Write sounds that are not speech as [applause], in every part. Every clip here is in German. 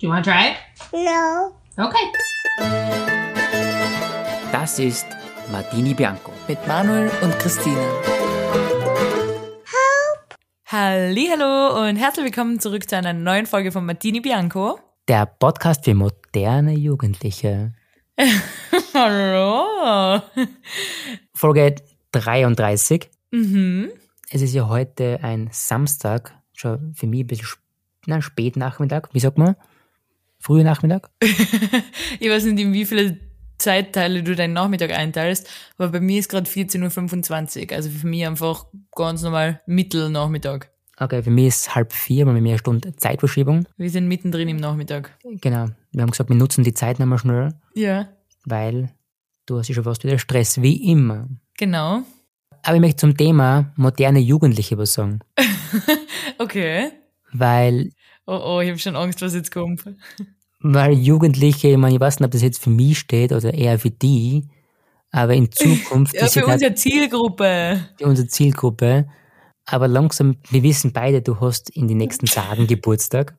Do you want to try it? No. Okay. Das ist Martini Bianco. mit Manuel und Christine. Hallo und herzlich willkommen zurück zu einer neuen Folge von Martini Bianco. Der Podcast für moderne Jugendliche. [laughs] Hallo. Folge 33. Mhm. Es ist ja heute ein Samstag, schon für mich ein bisschen sp nein, spät Nachmittag, wie sagt man? Früher Nachmittag? [laughs] Ich weiß nicht, in wie viele Zeitteile du deinen Nachmittag einteilst, aber bei mir ist gerade 14.25 Uhr. Also für mich einfach ganz normal Mittelnachmittag. Okay, für mich ist halb vier, weil wir mehr Stunde Zeitverschiebung. Wir sind mittendrin im Nachmittag. Genau. Wir haben gesagt, wir nutzen die Zeit nochmal schnell, Ja, weil du hast ja schon fast wieder Stress, wie immer. genau. Aber ich möchte zum Thema moderne Jugendliche was sagen. [laughs] Okay. Weil, Oh oh, ich habe schon Angst, was jetzt kommt. Weil Jugendliche, ich meine, ich weiß nicht, ob das jetzt für mich steht oder eher für die, aber in Zukunft [laughs] Ja, für unsere Zielgruppe. unsere Zielgruppe. Aber langsam, wir wissen beide, du hast in den nächsten Tagen Geburtstag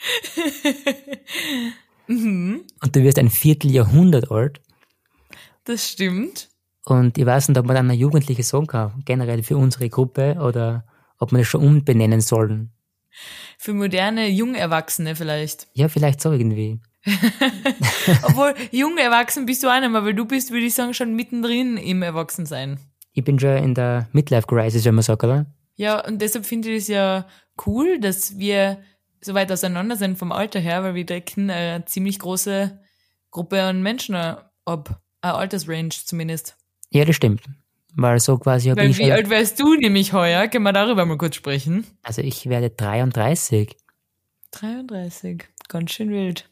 [laughs] mhm, und du wirst ein Vierteljahrhundert alt. das stimmt. Und ich weiß nicht, ob man dann eine Jugendliche sagen kann, generell für unsere Gruppe oder ob man das schon umbenennen sollen. Für moderne Jungerwachsene vielleicht. Ja, vielleicht so irgendwie. [laughs] Obwohl, jung erwachsen bist du auch nicht mehr, weil du bist, würde ich sagen, schon mittendrin im Erwachsensein. Ich bin schon in der Midlife Crisis, wenn man sagt, oder? Ja, und deshalb finde ich es ja cool, dass wir so weit auseinander sind vom Alter her, weil wir decken eine ziemlich große Gruppe an Menschen ab. Eine Altersrange zumindest. Ja, das stimmt. Weil so quasi habe Weil ich wie schon, alt wärst du nämlich heuer? Können wir darüber mal kurz sprechen? also ich werde 33. 33. Ganz schön wild.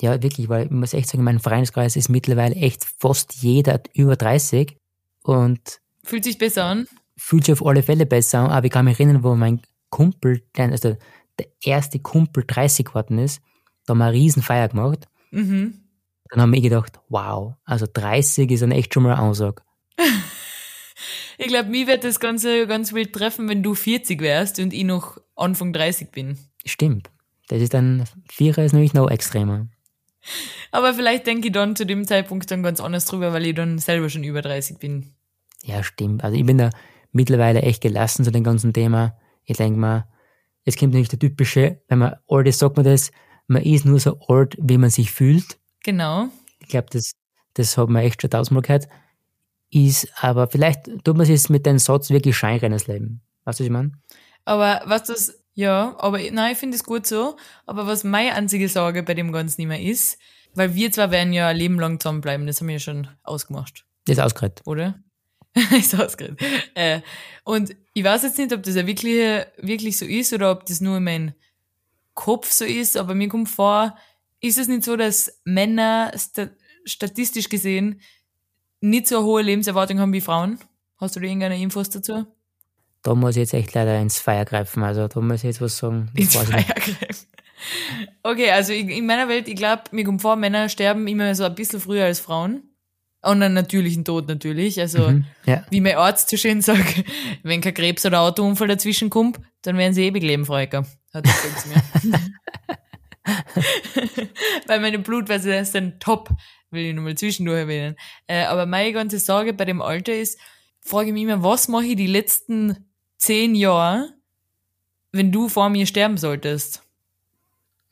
Ja, wirklich, weil ich muss echt sagen, mein Freundeskreis ist mittlerweile echt fast jeder über 30 und Fühlt sich besser an? fühlt sich auf alle Fälle besser an, aber ich kann mich erinnern, wo mein Kumpel, also der erste Kumpel 30 geworden ist, da haben wir eine riesen Feier gemacht. Mhm. Dann haben wir gedacht, wow, also 30 ist dann echt schon mal eine Ansage. [laughs] Ich glaube, mich wird das Ganze ganz wild treffen, wenn du 40 wärst und ich noch Anfang 30 bin. Stimmt. Das ist dann, Vierer ist nämlich noch extremer. Aber vielleicht denke ich dann zu dem Zeitpunkt dann ganz anders drüber, weil ich dann selber schon über 30 bin. Ja, stimmt. Also ich bin da mittlerweile echt gelassen zu dem ganzen Thema. Ich denke mal, es kommt nicht der typische, wenn man alt ist, sagt man das, man ist nur so alt, wie man sich fühlt. Genau. Ich glaube, das, das hat man echt schon tausendmal gehört. Ist, aber vielleicht tut man sich mit dem Satz wirklich scheinrein ins Leben. Weißt du, was ich meine? Aber was das, ja, aber nein, ich finde es gut so. Aber was meine einzige Sorge bei dem Ganzen nicht mehr ist, weil wir zwar werden ja ein Leben lang zusammenbleiben, das haben wir ja schon ausgemacht, Das ist ausgeredet. oder? [laughs] ist ausgeredet. Äh, und ich weiß jetzt nicht, ob das ja wirklich, wirklich so ist oder ob das nur in meinem Kopf so ist, aber mir kommt vor, ist es nicht so, dass Männer sta statistisch gesehen nicht so eine hohe Lebenserwartung haben wie Frauen? Hast du da irgendeine Infos dazu? Da muss ich jetzt echt leider ins Feuer greifen. Also da muss ich jetzt was sagen. Das ins Feuer greifen. Okay, also in in meiner Welt, ich glaube, mir kommt vor, Männer sterben immer so ein bisschen früher als Frauen. Und einen natürlichen Tod natürlich. Also, Mhm. Ja. wie mein Arzt so schön sagt, wenn kein Krebs oder Autounfall dazwischen kommt, dann werden sie ewig leben, Freuker. Hat er gesagt zu mir. [laughs] [laughs] Weil meine Blutwerte sind top, will ich nur mal zwischendurch erwähnen. Äh, aber meine ganze Sorge bei dem Alter ist, frage ich mich immer, was mache ich die letzten zehn Jahre, wenn du vor mir sterben solltest?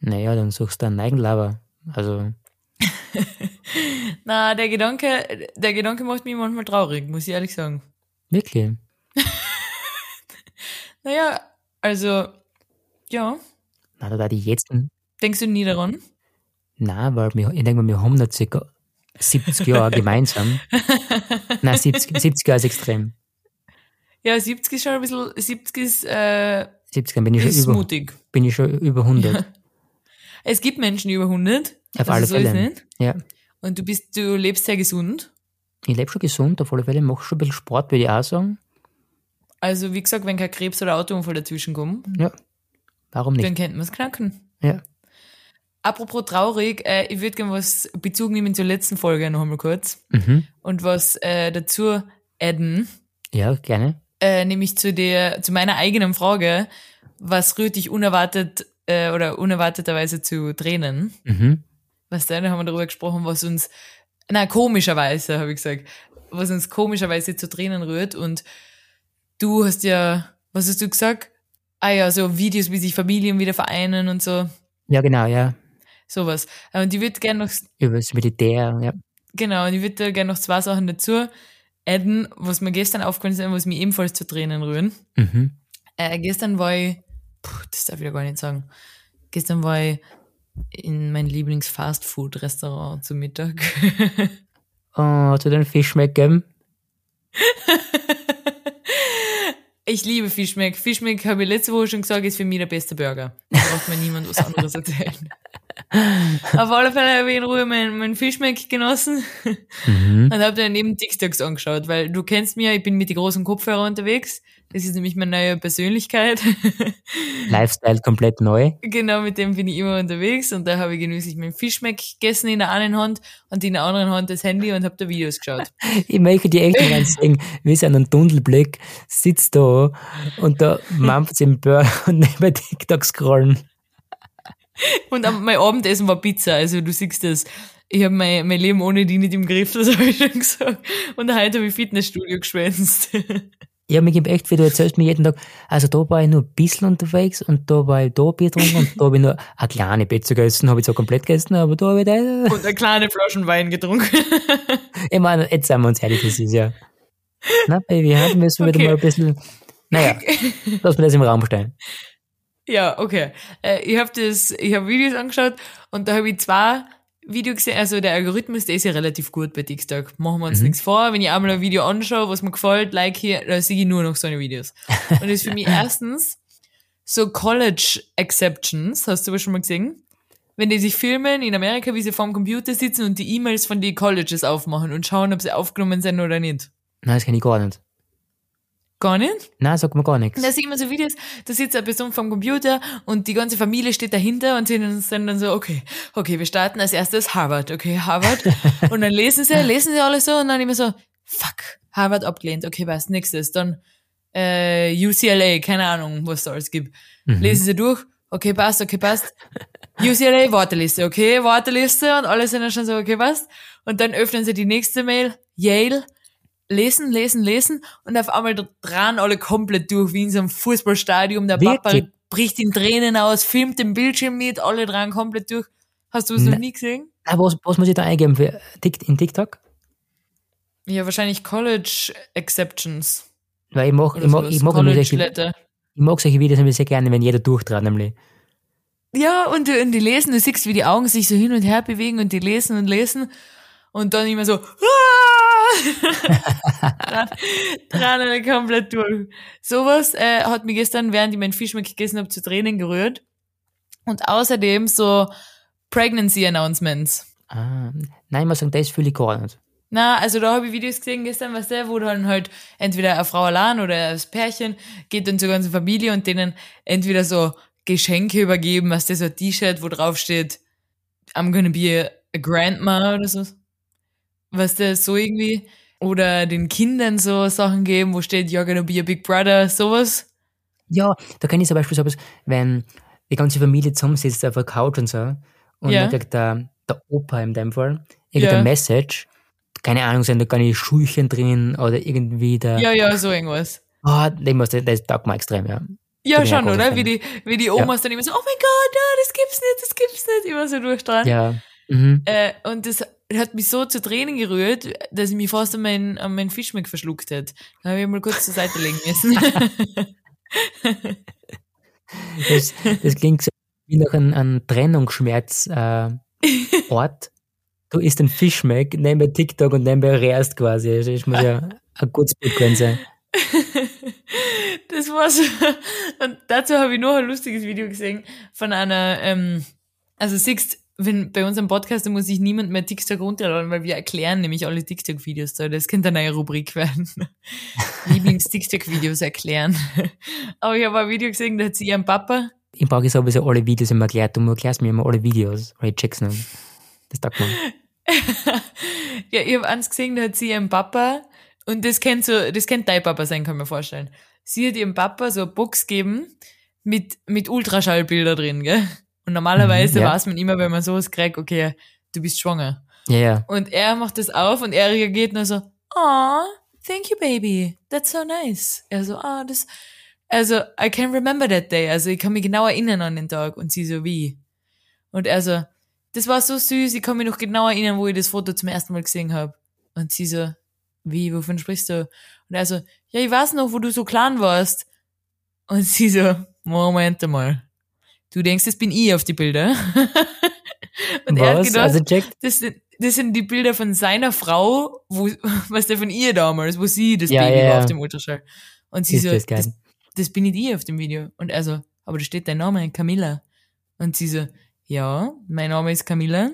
Naja, dann suchst du einen Eigenlaber. Also, [laughs] Na, der Gedanke, der Gedanke macht mich manchmal traurig, muss ich ehrlich sagen. wirklich. [laughs] Naja, also, ja, Na, da die jetzt, denkst du nie daran? na, weil wir, ich denke mal, wir haben noch circa 70 Jahre gemeinsam. [laughs] Nein, 70, 70 Jahre ist extrem. Ja, 70 ist schon ein bisschen, 70 ist, äh, 70 Jahre bin ich schon über, mutig. bin ich schon über 100. Es gibt Menschen über 100. Auf also alle so Fälle. Ja. Und du bist, du lebst sehr gesund. Ich lebe schon gesund, auf alle Fälle, mache schon ein bisschen Sport, würde ich auch sagen. Also, wie gesagt, wenn kein Krebs oder Autounfall dazwischen kommt, Ja. Warum nicht? dann kennt man es knacken. Ja. Apropos traurig, äh, ich würde gerne was Bezug nehmen zur letzten Folge noch einmal kurz Mhm. und was äh, dazu adden, Ja, gerne. äh, nämlich zu der, zu meiner eigenen Frage, was rührt dich unerwartet äh, oder unerwarteterweise zu Tränen. Mhm. Was denn? Da haben wir darüber gesprochen, was uns, na komischerweise, habe ich gesagt, was uns komischerweise zu Tränen rührt. Und du hast ja, was hast du gesagt? Ah ja, so Videos, wie sich Familien wieder vereinen und so, Ja, genau, ja. Sowas. Äh, Und ich würde gerne noch, Über das Militär, ja. genau, und ich würde gerne noch zwei Sachen dazu adden, was mir gestern aufgefallen ist, was mir ebenfalls zu Tränen rühren. Mhm. Äh, gestern war ich, puh, das darf ich ja gar nicht sagen. Gestern war ich in mein Lieblings-Fast-Food-Restaurant zum Mittag. Oh, hat dir den Fischmeck gegeben? [laughs] ich liebe Fischmeck. Fischmeck, habe ich letzte Woche schon gesagt, ist für mich der beste Burger. Da braucht mir niemand was anderes erzählen. [laughs] [laughs] Auf alle Fälle habe ich in Ruhe meinen mein Fischmeck genossen Mhm. und habe dann neben TikToks angeschaut, weil du kennst mich ja, ich bin mit den großen Kopfhörern unterwegs. Das ist nämlich meine neue Persönlichkeit. [laughs] Lifestyle komplett neu. Genau, mit dem bin ich immer unterwegs und da habe ich genüsslich meinen Fischmeck gegessen in der einen Hand und in der anderen Hand das Handy und habe da Videos geschaut. [laughs] Ich möchte die echt mal sehen, wie sie an einem Tunnelblick sitzt da und da mampft sie im Burger und neben TikTok scrollen. Und mein Abendessen war Pizza, also du siehst das. Ich habe mein, mein Leben ohne die nicht im Griff, das habe ich schon gesagt. Und heute habe ich Fitnessstudio geschwänzt. [laughs] Ja, mir gibt echt, wie du erzählst mir jeden Tag, also da war ich nur ein bisschen unterwegs und da war ich da Bier getrunken und da habe ich nur eine kleine Pizza gegessen, habe ich zwar komplett gegessen, aber da habe ich da, [laughs] Und eine kleine Flaschen Wein getrunken. [laughs] ich meine, jetzt sind wir uns ehrlich, das ist ja, na Baby, heute müssen wir wieder Okay. mal ein bisschen, naja, lass mir das im Raum stehen. Ja, okay. Äh, ich habe das, ich habe Videos angeschaut und da habe ich zwei Videos gesehen. Also der Algorithmus, der ist ja relativ gut bei TikTok. Machen wir uns nichts vor. Wenn ich einmal ein Video anschaue, was mir gefällt, like hier, da sehe ich nur noch so eine Videos. Und das ist für mich [laughs] erstens so College Exceptions, hast du aber schon mal gesehen? Wenn die sich filmen in Amerika, wie sie vorm Computer sitzen und die E-Mails von den Colleges aufmachen und schauen, ob sie aufgenommen sind oder nicht. Nein, das kann ich gar nicht. Gar nicht? Nein, sag mir gar nichts. Und da sieht man so Videos, da sitzt eine Person vom Computer und die ganze Familie steht dahinter und sind sind dann so, okay, okay, wir starten als erstes Harvard, okay, Harvard. [laughs] und dann lesen sie, lesen sie alle so und dann immer so, fuck, Harvard abgelehnt, okay, was, nächstes, dann äh, UCLA, keine Ahnung, was da alles gibt. Lesen sie durch, okay, passt, okay, passt. UCLA, Warteliste, okay, Warteliste und alle sind dann schon so, okay, passt. Und dann öffnen sie die nächste Mail, Yale, lesen, lesen, lesen und auf einmal drehen alle komplett durch, wie in so einem Fußballstadion. Der Papa Wirklich? bricht in Tränen aus, filmt den Bildschirm mit, alle drehen komplett durch. Hast du es noch nie gesehen? Ah, was, was muss ich da eingeben für in TikTok? Ja, wahrscheinlich College Exceptions. Weil ich mag, Oder ich mag, ich mag, solche, ich mag solche Videos nämlich sehr gerne, wenn jeder durchtrat, nämlich. Ja, und, die- und die lesen, du siehst, wie die Augen sich so hin und her bewegen und die lesen und lesen und dann immer so, "Ah!" [laughs] Alle komplett durch. Sowas äh, hat mich gestern, während ich meinen Fischmeck gegessen habe, zu Tränen gerührt. Und außerdem so Pregnancy Announcements. Ah, nein, ich muss sagen, das fühle ich gar nicht. Na, also da habe ich Videos gesehen gestern, was der, wo dann halt entweder eine Frau allein oder das Pärchen geht dann zur ganzen Familie und denen entweder so Geschenke übergeben, was das so ein T-Shirt, wo drauf steht, I'm gonna be a grandma oder so. Was das so irgendwie. Oder den Kindern so Sachen geben, wo steht, you're gonna be a big brother, sowas. Ja, da kann ich zum Beispiel sowas, wenn die ganze Familie zusammensitzt auf der Couch und so, und Ja. dann kriegt der, der Opa in dem Fall irgendeine Ja. Message, keine Ahnung, sind da gar nicht Schulchen drin oder irgendwie der, Ja, ja, so irgendwas. ah, das, das taugt mir extrem, ja. Ja, schon, oder? Fan. Wie die, wie die Omas dann immer so, oh mein Gott, ja, das gibt's nicht, das gibt's nicht, immer so durchdran. Ja, mhm. Äh, und das hat mich so zu Tränen gerührt, dass ich mich fast an meinen, an meinen Fischmeck verschluckt hätte. Da habe ich mal kurz zur Seite legen müssen. [laughs] Das, das klingt so wie nach einem, einem Trennungsschmerz äh. [laughs] Du isst ein Fischmeck, nebenbei TikTok und nebenbei rehrst quasi. Das muss ja ein gutes Bild gewesen sein. [laughs] das war's. Und dazu habe ich noch ein lustiges Video gesehen von einer, ähm, also siehst, wenn bei unserem Podcast, da muss sich niemand mehr TikTok runterladen, weil wir erklären nämlich alle TikTok-Videos da. Das könnte eine neue Rubrik werden. [laughs] Lieblings-TikTok-Videos erklären. Aber ich habe ein Video gesehen, da hat sie ihren Papa Ich brauche sowieso alle Videos immer erklärt. Du erklärst mir immer alle Videos, weil ich check's nicht. Das taugt mir. [laughs] ja, ich habe eins gesehen, da hat sie ihren Papa, und das kennt so, das kennt dein Papa sein, kann ich mir vorstellen. Sie hat ihrem Papa so eine Box gegeben mit, mit Ultraschallbilder drin, gell? Und normalerweise Mhm, ja. weiß man immer, wenn man sowas kriegt, okay, du bist schwanger. Ja, ja. Und er macht das auf und er reagiert nur so, oh, thank you, baby. That's so nice. Er so, ah, das, also, I can remember that day. Also, ich kann mich genau erinnern an den Tag. Und sie so, wie? Und er so, das war so süß, ich kann mich noch genau erinnern, wo ich das Foto zum ersten Mal gesehen habe. Und sie so, wie, wovon sprichst du? Und er so, ja, ich weiß noch, wo du so klein warst. Und sie so, Moment einmal. Du denkst, das bin ich auf die Bilder? [laughs] und er hat Was? gedacht, Also das sind, das sind die Bilder von seiner Frau, wo, [laughs] was der von ihr damals, wo sie das Ja, Baby ja, war auf dem Ultraschall. Und sie Ist so, das das, das, bin ich die auf dem Video. Und er so, aber da steht dein Name, Camilla. Und sie so, ja, mein Name ist Camilla.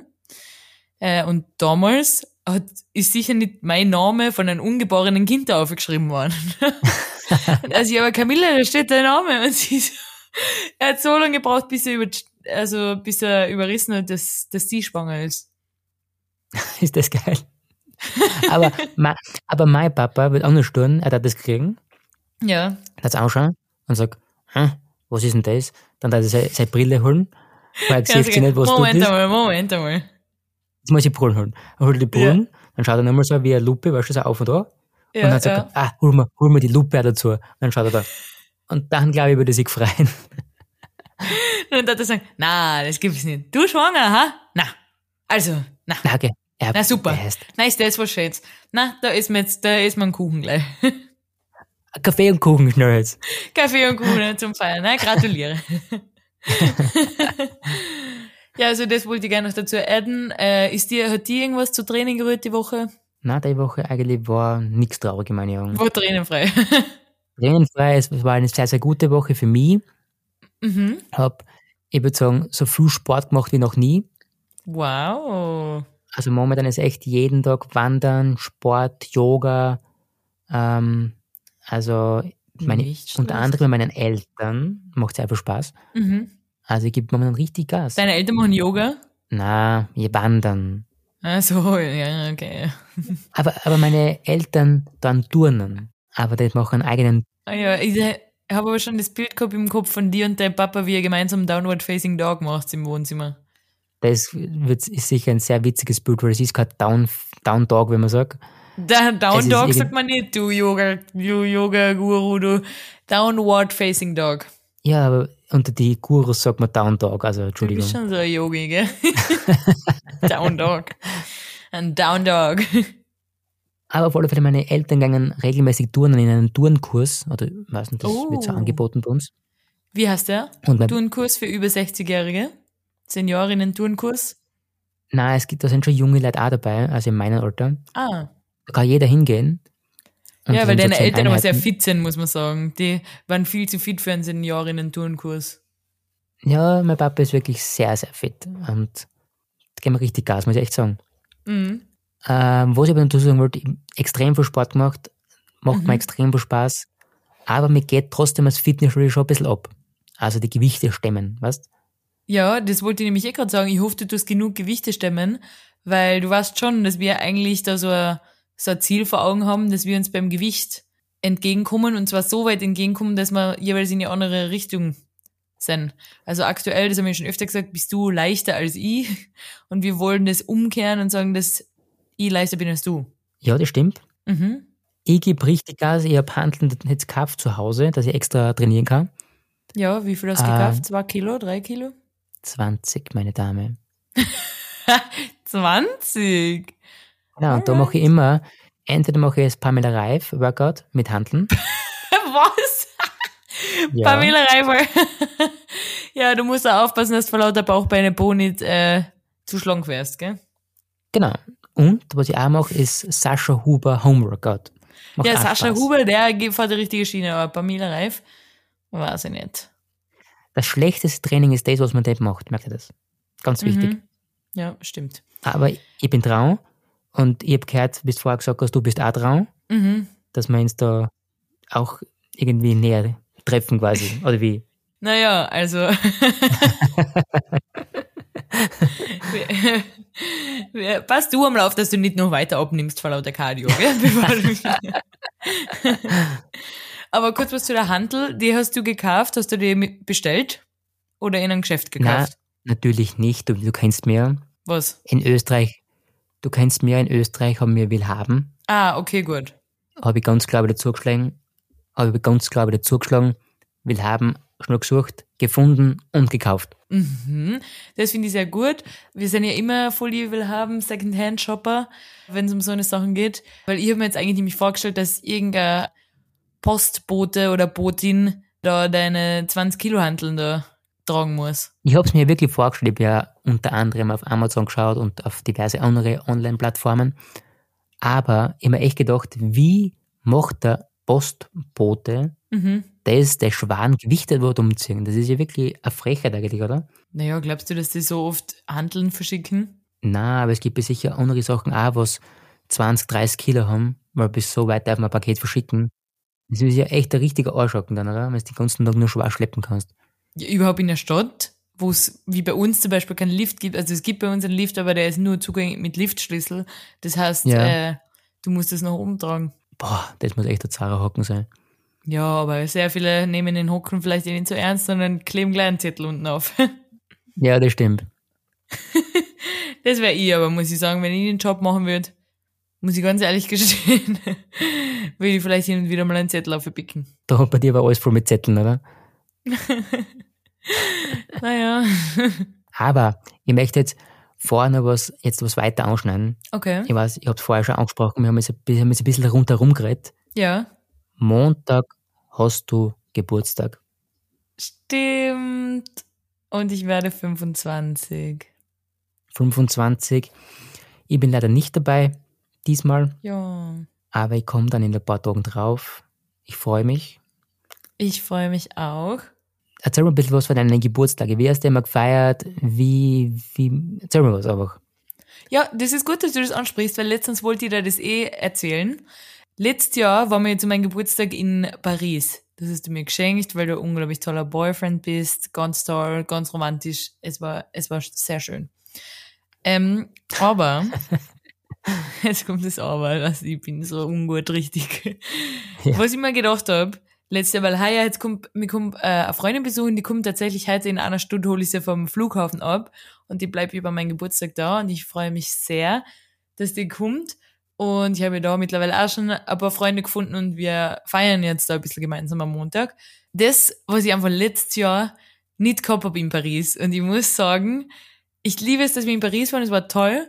Äh, und damals hat, ist sicher nicht mein Name von einem ungeborenen Kind aufgeschrieben worden. [laughs] und also, ja, aber Camilla, da steht dein Name. Und sie so, [laughs] er hat so lange gebraucht, bis er über, also, bis er überrissen hat, dass, dass sie schwanger ist. [laughs] Ist das geil. aber, ma, aber mein Papa wird auch nicht tun, er hat das kriegen, Ja. er hat anschauen und sagt, hm, was ist denn das? Dann hat er seine, seine Brille holen, weil er Ja, sieht sie nicht, was Moment dort ist. einmal, Moment einmal. Jetzt muss ich die Brille holen. Er holt die Brille, dann schaut er nochmal so wie eine Lupe, weißt du, so auf und da. Ja, und dann sagt ja. er, ah, hol mir, hol mir die Lupe dazu. Und dann schaut er da. Und dann, glaube ich, würde sich freuen. [laughs] Und dann hat er sagen, na, das gibt's nicht. Du schwanger, ha? Na. Also, na. Na, okay. Er Na super. Na, ist das was Schönes. Na, da ist mir jetzt, da ist mir ein Kuchen gleich. [laughs] Kaffee und Kuchen schnell jetzt. Kaffee und Kuchen zum Feiern, ne? Gratuliere. [laughs] ja, also das wollte ich gerne noch dazu adden. Äh, ist dir, hat dir irgendwas zu Training gerührt die Woche? Na, die Woche eigentlich war nichts traurig in meinen Augen. War tränenfrei. Tränenfrei, es war eine sehr, sehr gute Woche für mich. mhm. Hab, ich würde sagen, so viel Sport gemacht wie noch nie. Wow. Also momentan ist echt jeden Tag Wandern, Sport, Yoga. Ähm, also meine, Nicht unter schlecht. anderem meinen Eltern macht es einfach Spaß. Mhm. Also ich gebe momentan richtig Gas. Deine Eltern machen Yoga? Na, wir wandern. Ach so, ja, okay. Aber, aber meine Eltern dann turnen. Aber die machen einen eigenen, Ah ja, ich äh, habe aber schon das Bild gehabt im Kopf von dir und deinem Papa, wie ihr gemeinsam Downward Facing Dog macht im Wohnzimmer. das wird, ist sicher ein sehr witziges Bild, weil es ist kein Down, Down Dog, wenn man sagt. Da, Down Dog sagt man nicht, du Yoga, du Yoga Guru, du Downward Facing Dog. Ja, aber unter die Gurus sagt man Down Dog, also Du Entschuldigung. bist schon so ein Yogi, gell? [laughs] Down Dog. Ein Down Dog. Aber auf alle Fälle, meine Eltern gingen regelmäßig turnen in einen Turnkurs, oder ich weiß nicht, das wird so Oh. angeboten bei uns. Wie heißt der? Turnkurs für über 60-Jährige? Seniorinnen-Turnkurs? nein, es gibt, da sind schon junge Leute auch dabei, also in meinem Alter. Ah. Da kann jeder hingehen. Ja, weil so deine Eltern aber sehr fit sind, muss man sagen. Die waren viel zu fit für einen Seniorinnen-Turnkurs. Ja, mein Papa ist wirklich sehr, sehr fit. Und da gehen wir richtig Gas, muss ich echt sagen. Mhm. Ähm, was ich aber dazu sagen wollte, extrem viel Sport gemacht, macht Mhm. mir extrem viel Spaß, aber mir geht trotzdem das Fitnessstudio schon ein bisschen ab. Also die Gewichte stemmen, weißt Ja, das wollte ich nämlich eh gerade sagen. Ich hoffe, du tust genug Gewichte stemmen, weil du weißt schon, dass wir eigentlich da so ein, so ein Ziel vor Augen haben, dass wir uns beim Gewicht entgegenkommen und zwar so weit entgegenkommen, dass wir jeweils in die andere Richtung sind. Also aktuell, das haben wir schon öfter gesagt, bist du leichter als ich und wir wollen das umkehren und sagen, dass ich leichter bin als du. Ja, das stimmt. Mhm. Ich gebe richtig Gas, ich habe Handeln jetzt gekauft zu Hause, dass ich extra trainieren kann. Ja, wie viel hast du Ah. gekauft? Zwei Kilo, drei Kilo? 20, meine Dame. [laughs] 20! Ja, und da mache ich immer, entweder mache ich das Pamela Reif Workout mit Handeln. [laughs] Was? [laughs] Ja. Pamela Reifel. ja, du musst auch aufpassen, dass du vor lauter Bauchbeine Po nicht äh, zu schlank wärst, gell? Genau. Und was ich auch mache, ist Sascha Huber Home Workout. Macht ja, Sascha Spaß. Huber, der geht vor die richtige Schiene, aber Pamela Reif, weiß ich nicht. Das schlechteste Training ist das, was man nicht macht, merkt ihr das? Ganz wichtig. Mhm. Ja, stimmt. Aber ich bin trau und ich habe gehört, wie du vorher gesagt hast, du bist auch trau, Mhm. dass wir uns da auch irgendwie näher treffen quasi. Oder wie? [laughs] Naja, also. [laughs] [laughs] Pass du am Lauf, dass du nicht noch weiter abnimmst vor lauter Cardio, gell? [laughs] [laughs] Aber kurz was zu der Handel. Die hast du gekauft? Hast du die bestellt? Oder in einem Geschäft Na, gekauft? natürlich nicht. Du, du kennst mir. Was? In Österreich, du kennst mir, in Österreich haben wir Willhaben. Ah, okay, gut. Habe ich ganz klar wieder zugeschlagen. Habe ich ganz klar wieder zugeschlagen. Willhaben, schnell gesucht, gefunden und gekauft. Mhm. Das finde ich sehr gut. Wir sind ja immer voll will haben Secondhand-Shopper, wenn es um so eine Sachen geht. Weil ich habe mir jetzt eigentlich nämlich vorgestellt, dass irgendein Postbote oder Botin da deine 20 Kilo Hanteln da tragen muss. Ich habe es mir wirklich vorgestellt. Ich habe ja unter anderem auf Amazon geschaut und auf diverse andere Online-Plattformen. Aber ich habe mir echt gedacht, wie macht der Postbote Mhm. Das, der Schwan gewichtet wird, umziehen? Das ist ja wirklich eine Frechheit eigentlich, oder? Naja, glaubst du, dass die so oft Hanteln verschicken? Na, aber es gibt ja sicher andere Sachen auch, was 20, 30 Kilo haben, weil bis so weit darf man ein Paket verschicken. Das ist ja echt ein richtiger Arschhocken dann, oder? Wenn du den ganzen Tag nur schwer schleppen kannst. Ja, überhaupt in der Stadt, wo es wie bei uns zum Beispiel keinen Lift gibt. Also es gibt bei uns einen Lift, aber der ist nur zugänglich mit Liftschlüssel. Das heißt, Ja. äh, du musst es nach oben tragen. Boah, das muss echt ein zahrer Hocken sein. Ja, aber sehr viele nehmen den Hocken vielleicht nicht so ernst, sondern kleben gleich einen Zettel unten auf. [laughs] Ja, das stimmt. [laughs] Das wäre ich, aber muss ich sagen, wenn ich den Job machen würde, muss ich ganz ehrlich [laughs] gestehen, würde ich vielleicht hin und wieder mal einen Zettel aufpicken. Da bei dir war alles voll mit Zetteln, oder? Naja. Aber ich möchte jetzt vorher noch was, jetzt was weiter anschneiden. Okay. Ich weiß, ich habe es vorher schon angesprochen, wir haben jetzt, ein bisschen- wir haben jetzt ein bisschen rundherum geredet. Ja. Montag hast du Geburtstag. Stimmt. Und ich werde 25. 25. Ich bin leider nicht dabei, diesmal, Ja. aber ich komme dann in ein paar Tagen drauf. Ich freue mich. Ich freue mich auch. Erzähl mir ein bisschen was von deinen Geburtstagen. Wie hast du immer gefeiert? Wie, wie, erzähl mir was einfach. Ja, das ist gut, dass du das ansprichst, weil letztens wollte ich dir das eh erzählen. Letztes Jahr waren wir zu meinem Geburtstag in Paris. Das hast du mir geschenkt, weil du ein unglaublich toller Boyfriend bist. Ganz toll, ganz romantisch. Es war, es war sehr schön. Ähm, aber, [laughs] jetzt kommt das Aber, also ich bin so ungut richtig. Ja. Was ich mir gedacht hab, letztes Jahr, weil heuer jetzt kommt, mir kommt äh, eine Freundin besuchen, die kommt tatsächlich heute in einer Stunde, hole ich sie vom Flughafen ab und die bleibt über meinen Geburtstag da und ich freue mich sehr, dass die kommt. Und ich habe da mittlerweile auch schon ein paar Freunde gefunden und wir feiern jetzt da ein bisschen gemeinsam am Montag. Das, was ich einfach letztes Jahr nicht gehabt habe in Paris. Und ich muss sagen, ich liebe es, dass wir in Paris waren, es war toll.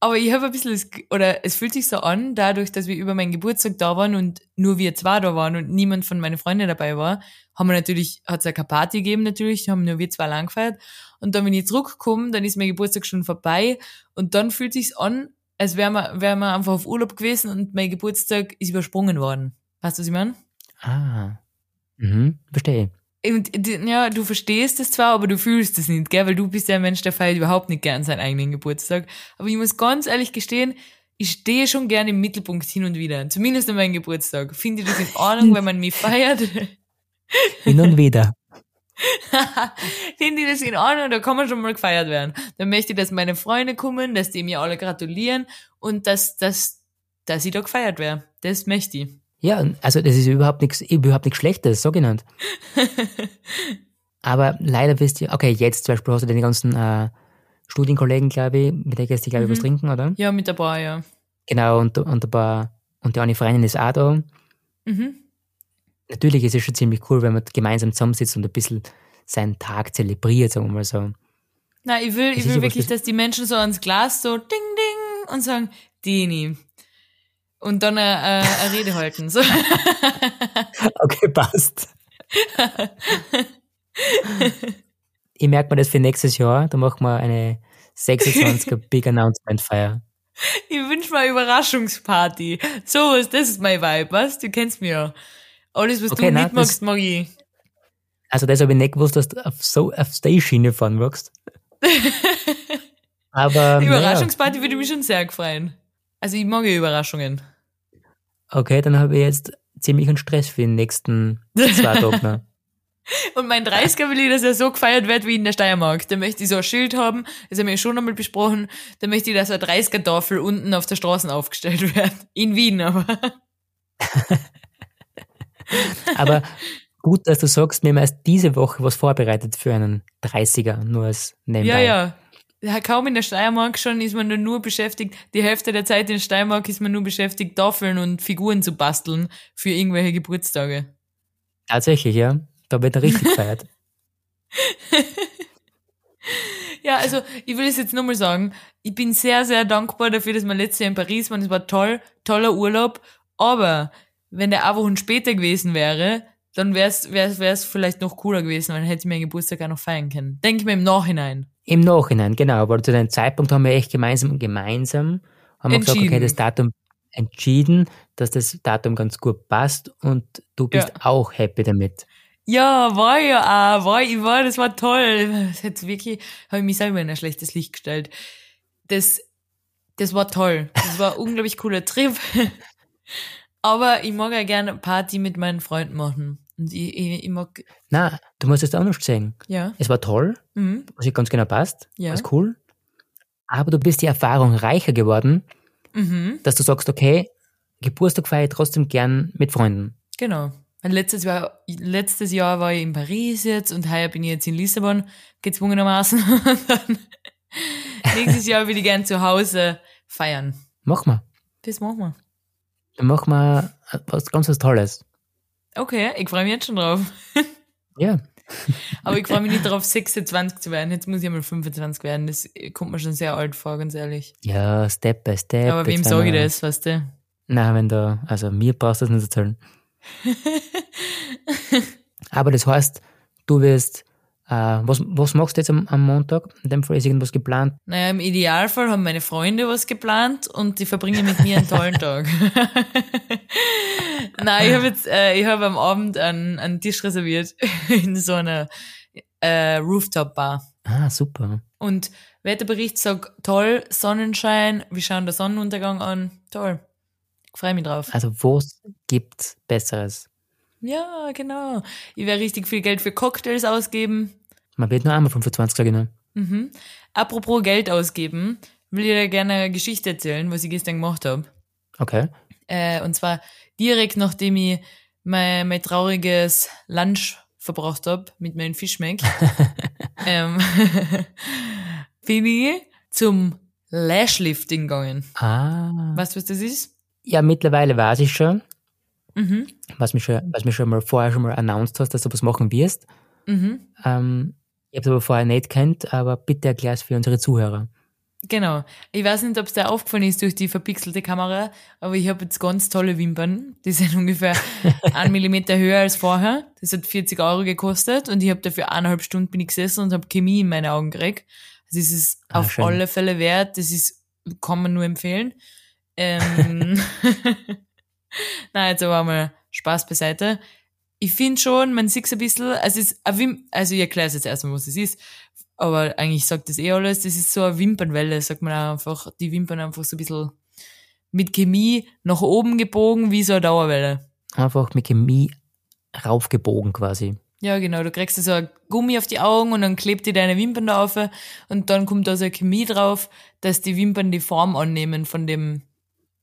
Aber ich habe ein bisschen, oder es fühlt sich so an, dadurch, dass wir über meinen Geburtstag da waren und nur wir zwei da waren und niemand von meinen Freunden dabei war, haben wir natürlich, hat es ja keine Party gegeben natürlich, haben nur wir zwei lang gefeiert. Und dann, wenn ich zurückkomme, dann ist mein Geburtstag schon vorbei und dann fühlt sich's an, als wären wir, wären wir einfach auf Urlaub gewesen und mein Geburtstag ist übersprungen worden. Weißt du, was ich meine? Ah. Mhm, verstehe. Und ja, du verstehst es zwar, aber du fühlst es nicht, gell? Weil du bist ja ein Mensch, der feiert überhaupt nicht gern seinen eigenen Geburtstag. Aber ich muss ganz ehrlich gestehen, ich stehe schon gern im Mittelpunkt hin und wieder. Zumindest an meinem Geburtstag. Finde ich das in Ordnung, [laughs] wenn man mich feiert? Hin und wieder. [laughs] Finde ich das in Ordnung, da kann man schon mal gefeiert werden. Dann möchte ich, dass meine Freunde kommen, dass die mir alle gratulieren und dass, dass, dass ich da gefeiert werde. Das möchte ich. Ja, also das ist überhaupt nichts, überhaupt nichts Schlechtes, so genannt. [laughs] Aber leider wisst ihr, okay, jetzt zum Beispiel hast du deine ganzen äh, Studienkollegen, glaube ich, mit der gehst du, glaube ich, was trinken, oder? Ja, mit dabei, ja. Genau, und, und ein paar, und die eine Freundin ist auch da. Mhm. Natürlich ist es schon ziemlich cool, wenn man gemeinsam zusammensitzt und ein bisschen seinen Tag zelebriert, sagen wir mal so. Na, ich will, Das ich will wirklich, das- dass die Menschen so ans Glas so ding ding und sagen, Dini. Und dann eine, eine, eine Rede halten. So. [laughs] Okay, passt. [laughs] ich merke mir das für nächstes Jahr, da machen wir eine 26er [laughs] Big Announcement Feier. Ich wünsche mir eine Überraschungsparty. So was, das ist mein Vibe, was? Du kennst mich ja. Alles, was Okay, du nein, nicht magst, mag ich. Also das habe ich nicht gewusst, dass du auf so auf Schiene fahren magst. [laughs] Aber Die Überraschungsparty würde mich schon sehr freuen. Also ich mag ja Überraschungen. okay, dann habe ich jetzt ziemlich einen Stress für die nächsten zwei [laughs] Tage noch. Und mein 30er will ich, dass er so gefeiert wird wie in der Steiermark. Da möchte ich so ein Schild haben, das haben wir ja schon einmal besprochen. Da möchte ich, dass eine 30er-Tafel unten auf der Straße aufgestellt [laughs] wird. In Wien aber. [laughs] Aber gut, dass du sagst, wir haben erst diese Woche was vorbereitet für einen 30er, nur als nebenbei. Ja, ja. Ja, Kaum in der Steiermark schon ist man dann nur beschäftigt, die Hälfte der Zeit in Steiermark ist man nur beschäftigt, Tafeln und Figuren zu basteln für irgendwelche Geburtstage. Tatsächlich, ja. Da wird er richtig [laughs] gefeiert. Ja, also ich will es jetzt nochmal sagen, ich bin sehr, sehr dankbar dafür, dass wir letztes Jahr in Paris waren. Es war toll, toller Urlaub. Aber wenn der Wochen später gewesen wäre, dann wäre es wär's, wär's vielleicht noch cooler gewesen, weil dann hätte ich meinen Geburtstag auch noch feiern können. Denke ich mir im Nachhinein. Im Nachhinein, genau. Aber zu dem Zeitpunkt haben wir echt gemeinsam, gemeinsam haben wir gesagt, okay, das Datum entschieden, dass das Datum ganz gut passt und du bist Ja. auch happy damit. Ja, war ja auch, war ich war, das war toll. Das hat wirklich, habe ich mich selber in ein schlechtes Licht gestellt. Das, das war toll. Das war ein [laughs] unglaublich cooler Trip. Aber ich mag ja gerne Party mit meinen Freunden machen. Und ich, ich, ich mag, Na, du musst es auch noch sagen. ja, Es war toll, mhm. was ich ganz genau passt, Ja. ist cool. Aber du bist die Erfahrung reicher geworden, Mhm. dass du sagst, okay, Geburtstag feiere ich trotzdem gern mit Freunden. Genau. Letztes Jahr, letztes Jahr war ich in Paris jetzt und heuer bin ich jetzt in Lissabon, gezwungenermaßen. [laughs] Und dann [laughs] nächstes Jahr will ich gern zu Hause feiern. Mach mal. Das machen wir. Dann machen wir was ganz was Tolles. Okay, ich freue mich jetzt schon drauf. [laughs] Ja. [laughs] Aber ich freue mich nicht darauf, 26 zu werden. Jetzt muss ich mal 25 werden. Das kommt mir schon sehr alt vor, ganz ehrlich. Ja, Step by Step. Aber wem sage ich das, weißt du? Na, wenn du, also mir brauchst du das nicht erzählen. [laughs] Aber das heißt, du wirst, äh, was, was machst du jetzt am, am Montag? In dem Fall ist irgendwas geplant. Naja, im Idealfall haben meine Freunde was geplant und die verbringen mit mir einen tollen [laughs] Tag. [laughs] Nein, ich habe jetzt, äh, ich habe am Abend einen, einen Tisch reserviert [laughs] in so einer äh, Rooftop-Bar. Ah, super. Und Wetterbericht sagt, toll, Sonnenschein, wir schauen den Sonnenuntergang an, toll. Ich freue mich drauf. Also, was gibt's Besseres? Ja, genau. Ich werde richtig viel Geld für Cocktails ausgeben. Man wird nur einmal 25, sage ich nur. Mhm. Apropos Geld ausgeben, will ich dir gerne eine Geschichte erzählen, was ich gestern gemacht habe. Okay. Äh, und zwar direkt nachdem ich mein, mein trauriges Lunch verbracht hab mit meinem Fischmeck, [laughs] ähm, [laughs] bin ich zum Lashlifting gegangen. Ah. Weißt du, was das ist? Ja, mittlerweile weiß ich schon, Mhm. was mich schon, was mich schon mal vorher schon mal announced hast, dass du was machen wirst. Mhm. Ähm, ich habe es aber vorher nicht kennt, aber bitte erklär es für unsere Zuhörer. Genau. Ich weiß nicht, ob es dir aufgefallen ist durch die verpixelte Kamera, aber ich habe jetzt ganz tolle Wimpern. Die [laughs] sind ungefähr einen Millimeter höher als vorher. Das hat 40 Euro gekostet und ich habe dafür eineinhalb Stunden bin ich gesessen und habe Chemie in meine Augen gekriegt. Also es ist Ah, auf schön. alle Fälle wert. Das ist, kann man nur empfehlen. Ähm, [laughs] [laughs] Na, jetzt aber mal Spaß beiseite. Ich finde schon, man sieht ein bisschen, es ist ein Wim also ich erkläre jetzt erstmal, was es ist, aber eigentlich sagt das eh alles, das ist so eine Wimpernwelle, sagt man auch einfach, die Wimpern einfach so ein bisschen mit Chemie nach oben gebogen, wie so eine Dauerwelle. Einfach mit Chemie raufgebogen quasi. Ja, genau, du kriegst so ein Gummi auf die Augen und dann klebt dir deine Wimpern da auf und dann kommt da so eine Chemie drauf, dass die Wimpern die Form annehmen von dem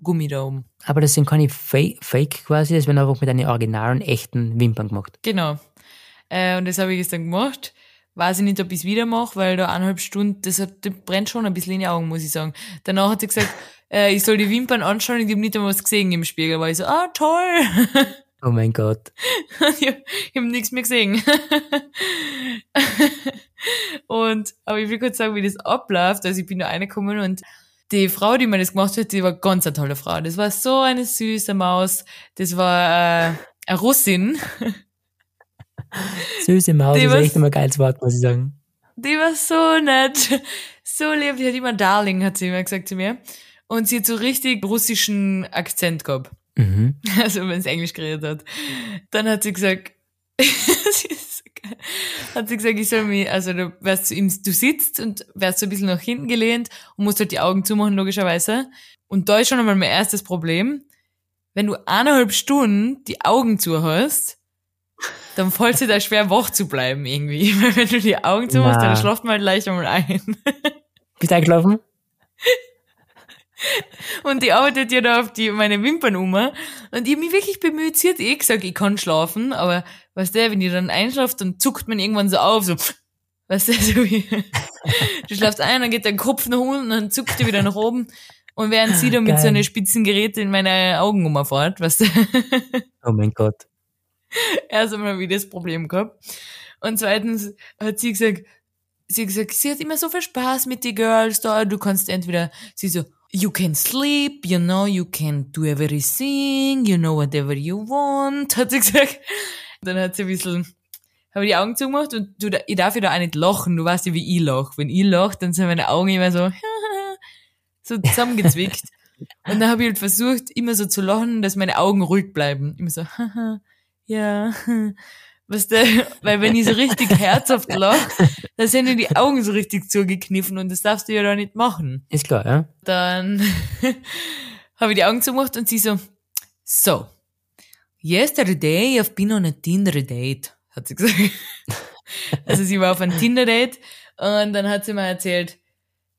Gummi da oben. Aber das sind keine Fake, Fake quasi, das werden einfach mit einer originalen, echten Wimpern gemacht. Genau. Äh, und das habe ich gestern gemacht. Weiß ich nicht, ob ich es wieder mache, weil da eineinhalb Stunden, das, hat, das brennt schon ein bisschen in die Augen, muss ich sagen. Danach hat sie gesagt, [laughs] äh, ich soll die Wimpern anschauen und ich habe nicht einmal was gesehen im Spiegel. War ich so, ah, toll. [laughs] Oh mein Gott. ich habe hab nichts mehr gesehen. [laughs] und, aber ich will kurz sagen, wie das abläuft. Also ich bin da reingekommen und die Frau, die mir das gemacht hat, die war ganz eine tolle Frau. Das war so eine süße Maus. Das war äh, eine Russin. [laughs] Süße Maus Die ist echt immer ein geiles Wort, muss ich sagen. Die war so nett. So lieb. Die hat immer Darling, hat sie immer gesagt zu mir. Und sie hat so richtig russischen Akzent gehabt. Mhm. [laughs] Also wenn sie Englisch geredet hat. Dann hat sie gesagt, [laughs] sie ist so geil. Hat sie gesagt, ich soll mich, also du wärst du, im, du sitzt und wärst so ein bisschen nach hinten gelehnt und musst halt die Augen zumachen, logischerweise. Und da ist schon einmal mein erstes Problem. Wenn du eineinhalb Stunden die Augen zu hast, dann fällt dir da schwer wach zu bleiben irgendwie. [laughs] Weil wenn du die Augen zumachst, Na. dann schlaft man halt leicht einmal ein. [laughs] Bist du eingelaufen? Und die arbeitet ja da auf die, meine Wimpern um. Und ich hab mich wirklich bemüht. Sie hat eh gesagt, ich kann schlafen, aber weißt du, wenn die dann einschlaft, dann zuckt man irgendwann so auf, so, weißt du, so wie, du schlafst ein, dann geht dein Kopf nach unten, dann zuckt die wieder nach oben. Und während sie da mit Geil. so einem spitzen Gerät in meine Augen umfährt, weißt du, Oh mein Gott. erst einmal wieder das Problem gehabt. Und zweitens hat sie gesagt, sie hat gesagt, sie hat immer so viel Spaß mit den Girls da, du kannst entweder, sie so, you can sleep, you know, you can do everything, you know whatever you want, hat sie gesagt. Dann hat sie ein bisschen, habe die Augen zugemacht und du, ich darf ja da auch nicht lachen, du weißt ja, wie ich lach. Wenn ich lach, dann sind meine Augen immer so, [laughs] so zusammengezwickt. [laughs] Und dann habe ich halt versucht, immer so zu lachen, dass meine Augen ruhig bleiben. Immer so, [laughs] ja, weißt du, weil wenn ich so richtig herzhaft lache, dann sind ja die Augen so richtig zugekniffen und das darfst du ja da nicht machen. Ist klar, ja? Dann habe ich die Augen zugemacht und sie so, so, yesterday I've been on a Tinder date, hat sie gesagt. [laughs] also sie war auf einem Tinder Date und dann hat sie mir erzählt,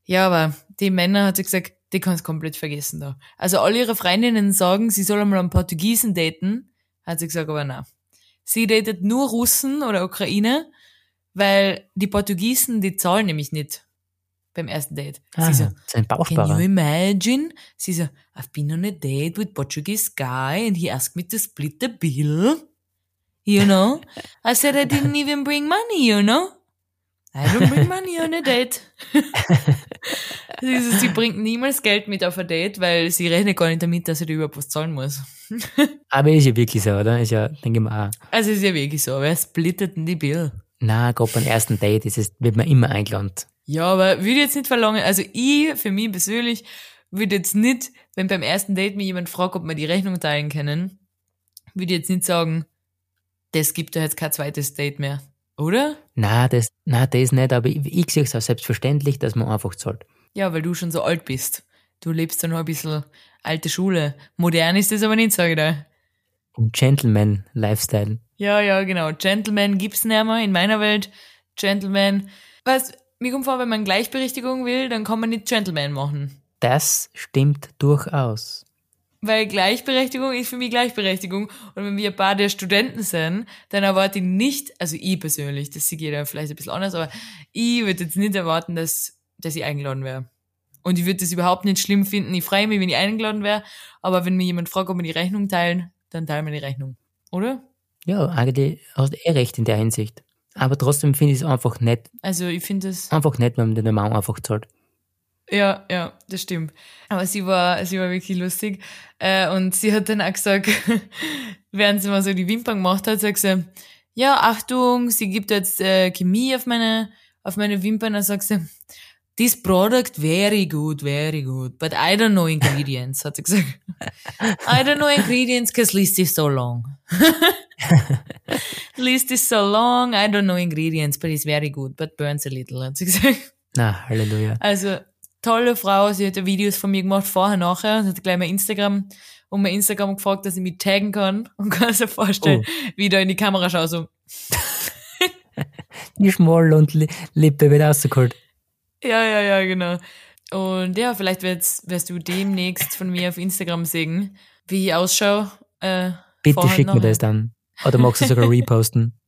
ja, aber die Männer, hat sie gesagt, die kannst komplett vergessen da. Also alle ihre Freundinnen sagen, sie soll einmal einen Portugiesen daten, hat sie gesagt, aber nein. Sie datet nur Russen oder Ukraine, weil die Portugiesen, die zahlen nämlich nicht beim ersten Date. Ah, sie so, sein Can you imagine? Sie so, I've been on a date with Portuguese guy and he asked me to split the bill. You know? I said I didn't [laughs] even bring money, you know? I don't bring money on a date. [laughs] sie, sie bringt niemals Geld mit auf ein Date, weil sie rechnet gar nicht damit, dass sie überhaupt was zahlen muss. [laughs] Aber ist ja wirklich so, oder? Ist ja, denke ich mal, auch. Also ist ja wirklich so, wer splittet denn die Bill? na, gerade beim ersten Date ist es, wird man immer eingeladen. Ja, aber würde jetzt nicht verlangen, also ich, für mich persönlich, würde jetzt nicht, wenn beim ersten Date mir jemand fragt, ob wir die Rechnung teilen können, würde jetzt nicht sagen, das gibt da jetzt kein zweites Date mehr. Oder? Na, das, na, das nicht, aber ich, ich sehe es auch selbstverständlich, dass man einfach zahlt. Ja, weil du schon so alt bist. Du lebst da noch ein bisschen alte Schule. Modern ist das aber nicht, sage ich da. Im Gentleman-Lifestyle. Ja, ja, genau. Gentleman gibt's nicht mehr in meiner Welt. Gentleman. Was, mir kommt vor, wenn man Gleichberechtigung will, dann kann man nicht Gentleman machen. Das stimmt durchaus. Weil Gleichberechtigung ist für mich Gleichberechtigung. Und wenn wir ein paar der Studenten sind, dann erwarte ich nicht, also ich persönlich, das sieht jeder vielleicht ein bisschen anders, aber ich würde jetzt nicht erwarten, dass, dass ich eingeladen wäre. Und ich würde das überhaupt nicht schlimm finden. Ich freue mich, wenn ich eingeladen wäre, aber wenn mir jemand fragt, ob wir die Rechnung teilen, dann teilen wir die Rechnung. Oder? Ja, eigentlich hast du eh recht in der Hinsicht. Aber trotzdem finde ich es einfach nett, Also ich finde das. einfach nett, wenn man den Mann einfach zahlt. Ja, ja, das stimmt. Aber sie war, sie war wirklich lustig. Äh, und sie hat dann auch gesagt, [laughs] während sie mal so die Wimpern gemacht hat, sagt sie, ja, Achtung, sie gibt jetzt äh, Chemie auf meine, auf meine Wimpern. Dann sagt sie, this product very good, very good, but I don't know ingredients, hat sie gesagt. [laughs] I don't know ingredients because list is so long. [laughs] [laughs] list is so long, I don't know ingredients, but it's very good, but burns a little, hat sie gesagt. Na, Halleluja. Also, tolle Frau, sie hat ja Videos von mir gemacht, vorher, nachher, und hat gleich mein Instagram, und mein Instagram gefragt, dass ich mich taggen kann, [laughs] und kann sich vorstellen, Oh. wie ich da in die Kamera schaue, so, Die Schmoll und Li Lippe wird rausgeholt. ja, ja, ja, genau. Und ja, vielleicht wirst, du demnächst von mir auf Instagram sehen, wie ich ausschaue, äh, Bitte schick mir das dann. Oder magst du sogar [laughs] reposten?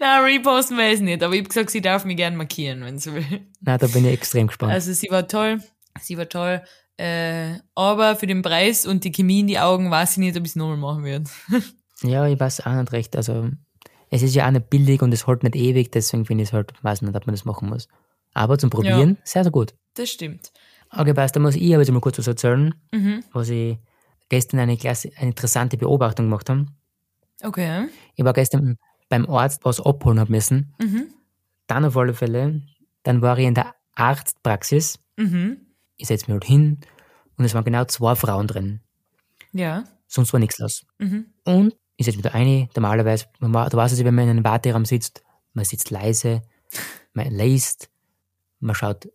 Na, reposten wir es nicht, aber ich hab gesagt, sie darf mich gern markieren, wenn sie will. Na, da bin ich extrem gespannt. Also sie war toll, sie war toll, äh, aber für den Preis und die Chemie in die Augen weiß ich nicht, ob ich es nochmal machen werde. [laughs] Ja, ich weiß auch nicht recht. Also, es ist ja auch nicht billig und es hält nicht ewig, deswegen finde ich es halt, weiß nicht, ob man das machen muss. Aber zum Probieren, sehr, sehr gut. Das stimmt. Okay, passt, da muss ich aber jetzt mal kurz was erzählen, Mhm. was ich gestern eine, Klasse, eine interessante Beobachtung gemacht habe. Okay. Ich war gestern beim Arzt was abholen hab müssen. Mhm. Dann auf alle Fälle, dann war ich in der Arztpraxis. Mhm. Ich setze mich halt hin und es waren genau zwei Frauen drin. Ja. Sonst war nichts los. Mhm. Und ich setze mich da ein, normalerweise, man, du weißt es, wenn man in einem Warteraum sitzt, man sitzt leise, [laughs] man liest, man schaut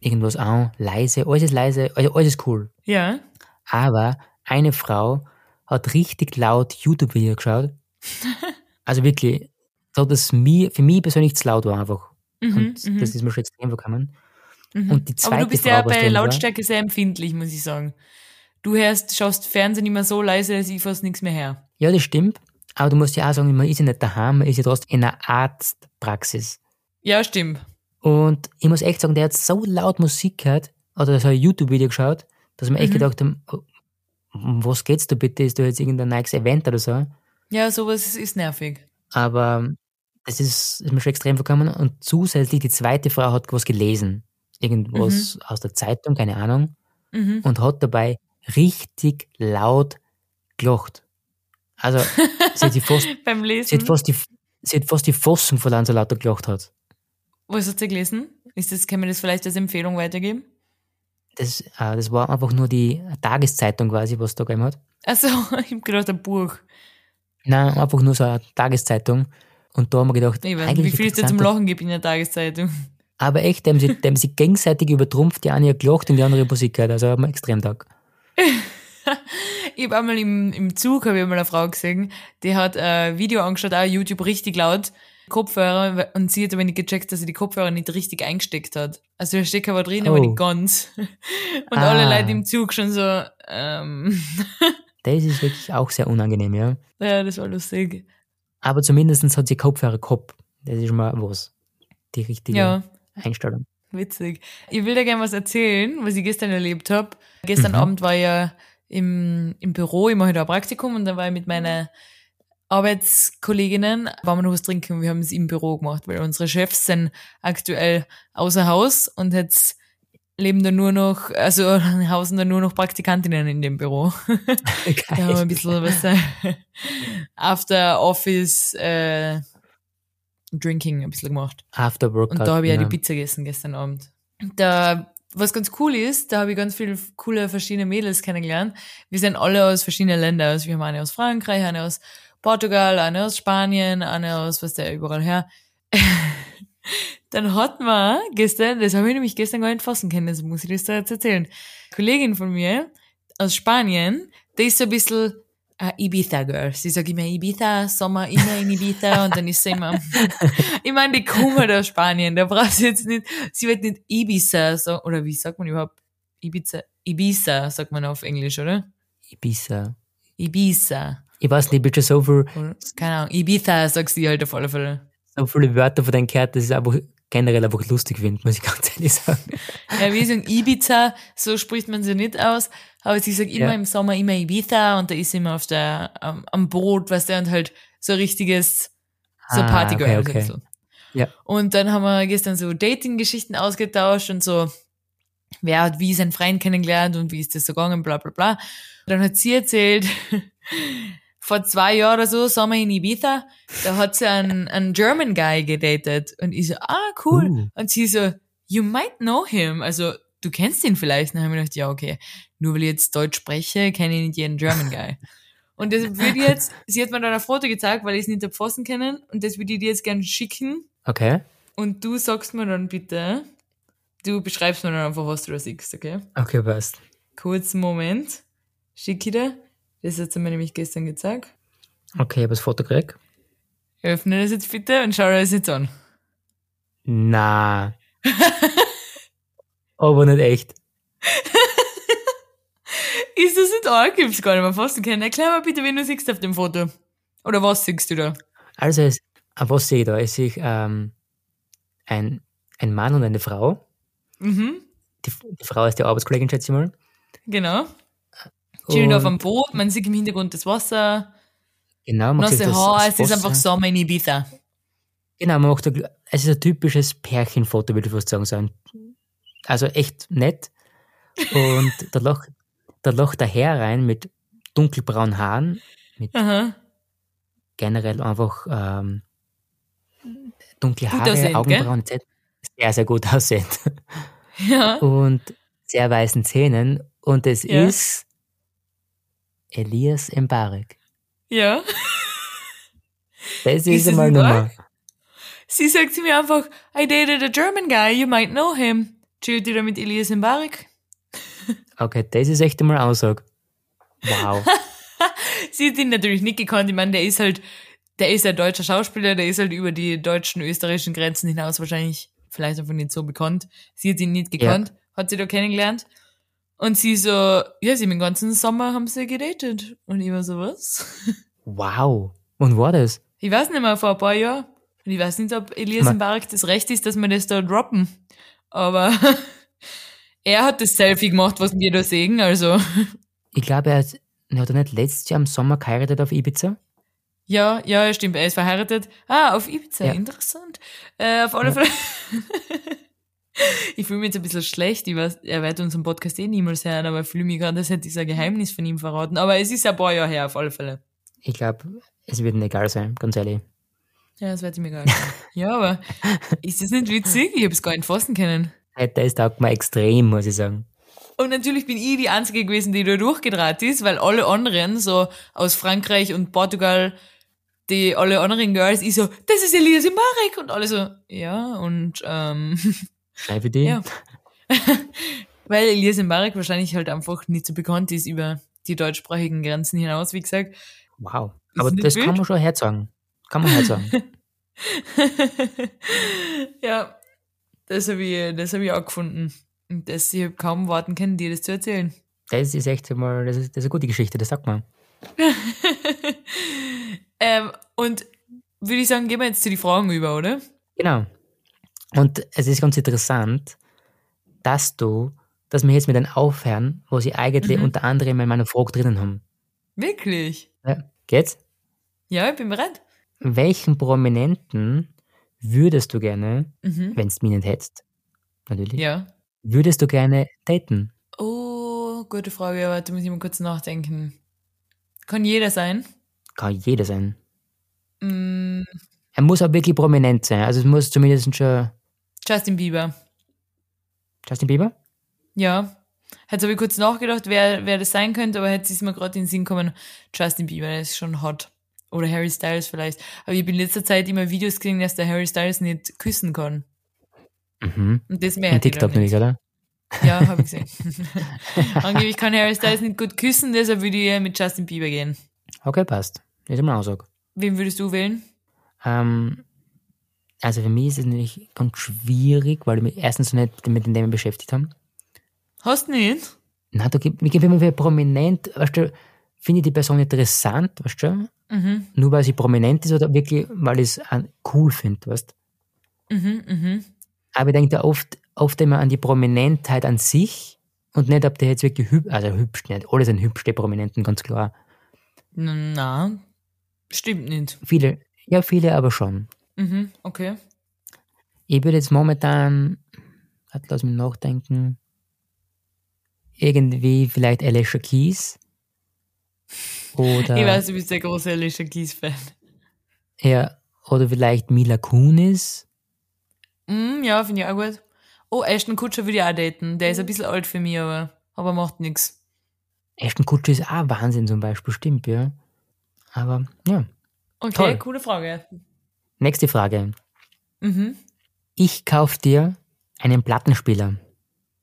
irgendwas an, leise, alles ist leise, also alles ist cool. Ja. Aber eine Frau hat richtig laut YouTube-Video geschaut. [laughs] Also wirklich, so dass mir, für mich persönlich zu laut war einfach. Mhm. Und mhm. das ist mir schon extrem vorgekommen. Und die zweite Aber du bist Frau, ja bei drin war- Lautstärke sehr empfindlich, muss ich sagen. Du hörst, schaust Fernsehen immer so leise, dass ich fast nichts mehr her. Ja, das stimmt. Aber du musst ja auch sagen, man ist ja nicht daheim, man ist ja trotzdem in einer Arztpraxis. Ja, stimmt. Und ich muss echt sagen, der hat so laut Musik gehört, oder so ein YouTube-Video geschaut, dass wir echt Mhm. gedacht haben, oh, um was geht's da bitte? Ist da jetzt irgendein neues Event oder so? Ja, sowas ist nervig. Aber das ist, ist mir schon extrem vorgekommen. Und zusätzlich die zweite Frau hat was gelesen. Irgendwas aus der Zeitung, keine Ahnung. Mhm. Und hat dabei richtig laut gelacht. Also, sie hat, sich fast, [laughs] Beim sie, Lesen. hat fast die, sie hat fast die Fassung verloren, so laut er gelacht hat. Was hat sie gelesen? Ist das, kann man das vielleicht als Empfehlung weitergeben? Das, äh, das war einfach nur die Tageszeitung quasi, was da gegeben hat. Also, [laughs] ich hab gedacht, ein Buch. Nein, einfach nur so eine Tageszeitung. Und da haben wir gedacht, nicht, eigentlich wie viel es da zum. Lachen gibt in der Tageszeitung. Aber echt, die haben sie, die haben sie gegenseitig übertrumpft, die eine hat gelacht und die andere Musik gehört. Also haben wir extrem Tag. [laughs] Ich habe einmal im, im Zug, habe ich mal eine Frau gesehen, die hat ein Video angeschaut, auch YouTube richtig laut, Kopfhörer, und sie hat aber nicht gecheckt, dass sie die Kopfhörer nicht richtig eingesteckt hat. Also der Stecker war drin, aber Oh. nicht ganz. [laughs] Und Ah. alle Leute im Zug schon so, ähm, [laughs] Das ist wirklich auch sehr unangenehm, ja. ja, das war lustig. Aber zumindest hat sie Kopfhörer gehabt. Das ist mal was. Die richtige Ja. Einstellung. Witzig. Ich will dir gerne was erzählen, was ich gestern erlebt habe. Gestern Mhm. Abend war ich ja im, im Büro, ich mache da ein Praktikum und dann war ich mit meinen Arbeitskolleginnen, waren wir noch was trinken wir haben es im Büro gemacht, weil unsere Chefs sind aktuell außer Haus und jetzt leben da nur noch, also [laughs] hausen da nur noch Praktikantinnen in dem Büro. [laughs] Da haben wir ein bisschen was äh, After Office äh, Drinking ein bisschen gemacht. After Workout. Und da habe ich ja die Pizza gegessen gestern Abend. Da, was ganz cool ist, da habe ich ganz viele coole verschiedene Mädels kennengelernt. Wir sind alle aus verschiedenen Ländern. Also wir haben eine aus Frankreich, eine aus Portugal, eine aus Spanien, eine aus, was der überall her. [laughs] Dann hat man gestern, das habe ich nämlich gestern gar nicht fassen können, das muss ich das da jetzt erzählen. Eine Kollegin von mir aus Spanien, die ist so ein bisschen äh, Ibiza-Girl. Sie sagt immer Ibiza, Sommer immer in Ibiza und dann ist sie immer, [laughs] ich meine, die kommen halt aus Spanien, da brauchst du jetzt nicht, sie wird nicht Ibiza sagen, oder wie sagt man überhaupt? Ibiza, Ibiza sagt man auf Englisch, oder? Ibiza. Ibiza. Ich weiß nicht, ich habe schon so, viel, keine Ahnung, Ibiza sagst du halt auf alle Fälle. so viele Wörter von denen gehört, dass ich es einfach generell einfach lustig finde, muss ich ganz ehrlich sagen. [laughs] Ja, wie sagen Ibiza, so spricht man sie nicht aus, aber sie sagt immer Ja. im Sommer immer Ibiza und da ist sie immer auf der, am, am Boot, weißt du, und halt so ein richtiges, so Ah, Partygirl. okay, okay. Ja. Und dann haben wir gestern so Dating-Geschichten ausgetauscht und so, wer hat wie seinen Freund kennengelernt und wie ist das so gegangen, bla bla bla. Dann hat sie erzählt, [laughs] vor zwei Jahren oder so, wir in Ibiza, da hat sie einen, einen German Guy gedatet. Und ich so, ah, cool. Uh. Und sie so, you might know him. Also, du kennst ihn vielleicht. Und dann habe ich gedacht, ja, okay. Nur weil ich jetzt Deutsch spreche, kenne ich nicht jeden German Guy. [laughs] Und das würde ich jetzt, sie hat mir dann ein Foto gezeigt, weil ich es nicht hab fassen können. Und das würde ich dir jetzt gerne schicken. Okay. Und du sagst mir dann bitte, du beschreibst mir dann einfach, was du da siehst, okay? Okay, passt. Kurzen Moment. Schicke ich dir. Das hat sie mir nämlich gestern gezeigt. Okay, ich habe das Foto gekriegt. Öffne das jetzt bitte und schau dir das jetzt an. Na. Aber nicht echt. [laughs] Ist das nicht arg? Ich hab's gar nicht mehr fassen können. Erklär mal bitte, wen du siehst auf dem Foto. Oder was siehst du da? Also, es, was sehe ich da? Ich sehe ähm, ein, ein Mann und eine Frau. Mhm, Die, die Frau ist die Arbeitskollegin, schätze ich mal. genau. Chillen auf einem Boot, man sieht im Hintergrund das Wasser, Genau, man sieht das, Haar, das es ist einfach Sommer in Ibiza. Genau, man macht ein, es ist ein typisches Pärchenfoto, würde ich fast sagen. So ein, also echt nett. Und [laughs] da lacht, da lacht der Herr rein mit dunkelbraunen Haaren, mit Aha. generell einfach ähm, dunkle Gut Haare, aussehend, Augenbrauen etc. Sehr, sehr gut aussehend. [laughs] Ja. Und sehr weißen Zähnen. Und es Ja. ist Elias Mbarek. Ja. [laughs] Das Ist ist nicht Nummer. Sie sagt zu mir einfach, I dated a German guy, you might know him. Chillt ihr da mit Elias Mbarek? [laughs] Okay, das ist echt einmal Aussage. Wow. [laughs] Sie hat ihn natürlich nicht gekannt. Ich meine, der ist halt, der ist ein deutscher Schauspieler, der ist halt über die deutschen, österreichischen Grenzen hinaus wahrscheinlich vielleicht einfach nicht so bekannt. Sie hat ihn nicht gekannt, hat sie da kennengelernt. Und sie so, ja, sie haben den ganzen Sommer haben sie gedatet. Und ich war so, was? [laughs] Wow. Und war das? Ich weiß nicht mehr, vor ein paar Jahren. Und ich weiß nicht, ob Elias Ma- Mbarek das Recht ist, dass wir das da droppen. Aber [laughs] er hat das Selfie gemacht, was wir da sehen, also. Ich glaube, er hat, er hat er nicht letztes Jahr im Sommer geheiratet auf Ibiza? Ja, ja, stimmt, er ist verheiratet. Ah, auf Ibiza, Ja. interessant. Äh, auf alle Ja. Fälle. [laughs] [laughs] ich fühle mich jetzt ein bisschen schlecht, ich weiß, er wird unseren Podcast eh niemals hören, aber ich fühle mich gerade, als hätte ich ein Geheimnis von ihm verraten. Aber es ist ein paar Jahre her, auf alle Fälle. Ich glaube, es wird ihm egal sein, ganz ehrlich. Ja, das wird mir egal sein. [laughs] ja, aber ist das nicht witzig? Ich habe es gar nicht fassen können. Hey, Das taugt mir extrem, muss ich sagen. Und natürlich bin ich die Einzige gewesen, die da durchgedreht ist, weil alle anderen, so aus Frankreich und Portugal, die alle anderen Girls, ich so, das ist Elias Marek und alle so, ja, und ähm, [laughs] Schreibe ja. [laughs] weil Elias Marek wahrscheinlich halt einfach nicht so bekannt ist über die deutschsprachigen Grenzen hinaus, wie gesagt. Wow. Ist Aber das wild? kann man schon herzagen. Kann man herzagen. [laughs] ja, das habe ich, das hab ich auch gefunden. Und das, ich hab kaum warten können, dir das zu erzählen. das ist echt mal, das ist, das ist eine gute Geschichte, das sagt man. [laughs] ähm, und würde ich sagen, gehen wir jetzt zu den Fragen über, oder? Genau. Und es ist ganz interessant, dass du, dass wir jetzt mit einem aufhören, wo sie eigentlich Mhm. unter anderem in meiner Frage drinnen haben. Wirklich? Ja. Geht's? Ja, ich bin bereit. Welchen Prominenten würdest du gerne, Mhm. wenn es mich nicht hättest, natürlich, Ja. würdest du gerne daten? Oh, gute Frage, aber da muss ich mal kurz nachdenken. Kann jeder sein? Kann jeder sein. Mm, Er muss auch wirklich prominent sein. Also es muss zumindest schon Justin Bieber. Justin Bieber? Ja. Habe ich kurz nachgedacht, wer, wer das sein könnte, aber jetzt ist mir gerade in den Sinn gekommen, Justin Bieber, der ist schon hot. Oder Harry Styles vielleicht. Aber ich habe in letzter Zeit immer Videos gesehen, dass der Harry Styles nicht küssen kann. Mhm. Und das mehr In TikTok nicht. oder? Ja, habe ich [laughs] gesehen. [laughs] Angeblich kann Harry Styles nicht gut küssen, deshalb würde ich mit Justin Bieber gehen. Okay, passt. Ist immer Aussage. Wen würdest du wählen? Ähm, also für mich ist es natürlich ganz schwierig, weil ich mich erstens nicht mit dem Thema beschäftigt habe. Hast du nicht? Na, da gibt, mir gibt immer wieder prominent, weißt du, finde ich die Person interessant, weißt du, Mhm, nur weil sie prominent ist oder wirklich, weil ich es cool finde, weißt mhm, mhm. Aber ich denke da oft, oft immer an die Prominentheit an sich und nicht, ob der jetzt wirklich hübsch, also hübsch nicht, alle sind hübsch, die Prominenten, ganz klar. Na, stimmt nicht. Viele, ja, viele aber schon. Mhm, okay. Ich würde jetzt momentan, warte, lass mich nachdenken, irgendwie vielleicht Alicia Keys oder, [laughs] Ich weiß, du bist der große Alicia Keys-Fan. ja, oder vielleicht Mila Kunis. Mm, ja, finde ich auch gut. Oh, Ashton Kutscher würde ich auch daten. Der ist ein bisschen alt für mich, aber, aber macht nix. Ashton Kutcher ist auch Wahnsinn zum Beispiel, stimmt, ja. Aber, ja. Okay, Toll. coole Frage. Nächste Frage. Mhm. Ich kauf dir einen Plattenspieler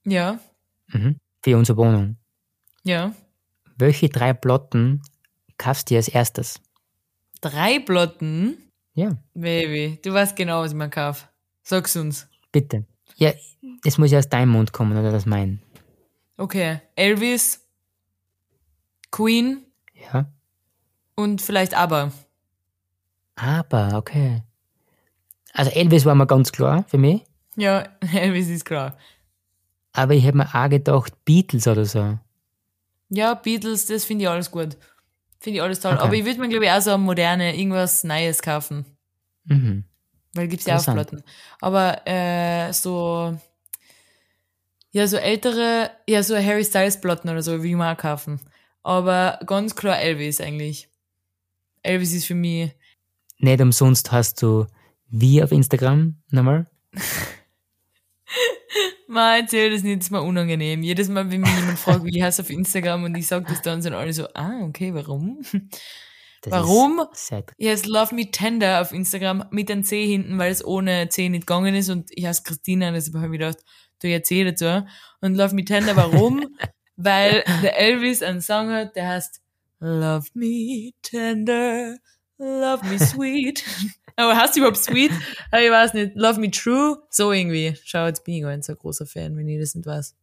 Ja, mhm. für unsere Wohnung. ja. Welche drei Platten kaufst du dir als erstes? Drei Plotten? Ja, Baby, du weißt genau, was ich mir kaufe. Sag's uns. bitte. Ja, es muss ja aus deinem Mund kommen, oder das mein. Okay. Elvis, Queen Ja. und vielleicht ABBA. Aber, okay. Also Elvis war mir ganz klar für mich, Ja, [laughs] Elvis ist klar. aber ich hätte mir auch gedacht, Beatles oder so. Ja, Beatles, das finde ich alles gut. Finde ich alles toll. Okay. Aber ich würde mir, glaube ich, auch so moderne, irgendwas Neues kaufen. Mhm. Weil gibt's ja auch. Platten. Aber äh, so, ja, so ältere, ja, so Harry Styles Platten oder so, mir auch kaufen. Aber ganz klar Elvis eigentlich. Elvis ist für mich, Nicht umsonst hast du wie auf Instagram nochmal. [laughs] man erzähl das nicht, ist mir unangenehm. Jedes Mal, wenn mich jemand fragt, wie ich heiße auf Instagram und ich sag das dann, sind alle so, ah, okay, warum? Das Warum? Ist sehr, Yes, Love Me Tender auf Instagram mit einem C hinten, weil es ohne C nicht gegangen ist und ich heiße Christina, deshalb habe ich gedacht, du C dazu. Und Love Me Tender, warum? [laughs] weil der Elvis einen Song hat, der heißt Love Me Tender, Love Me Sweet. Aber hast du überhaupt Sweet? Ich weiß nicht. Love Me True? So irgendwie. Schau, jetzt bin ich gar nicht so ein großer Fan, wenn ich das nicht weiß.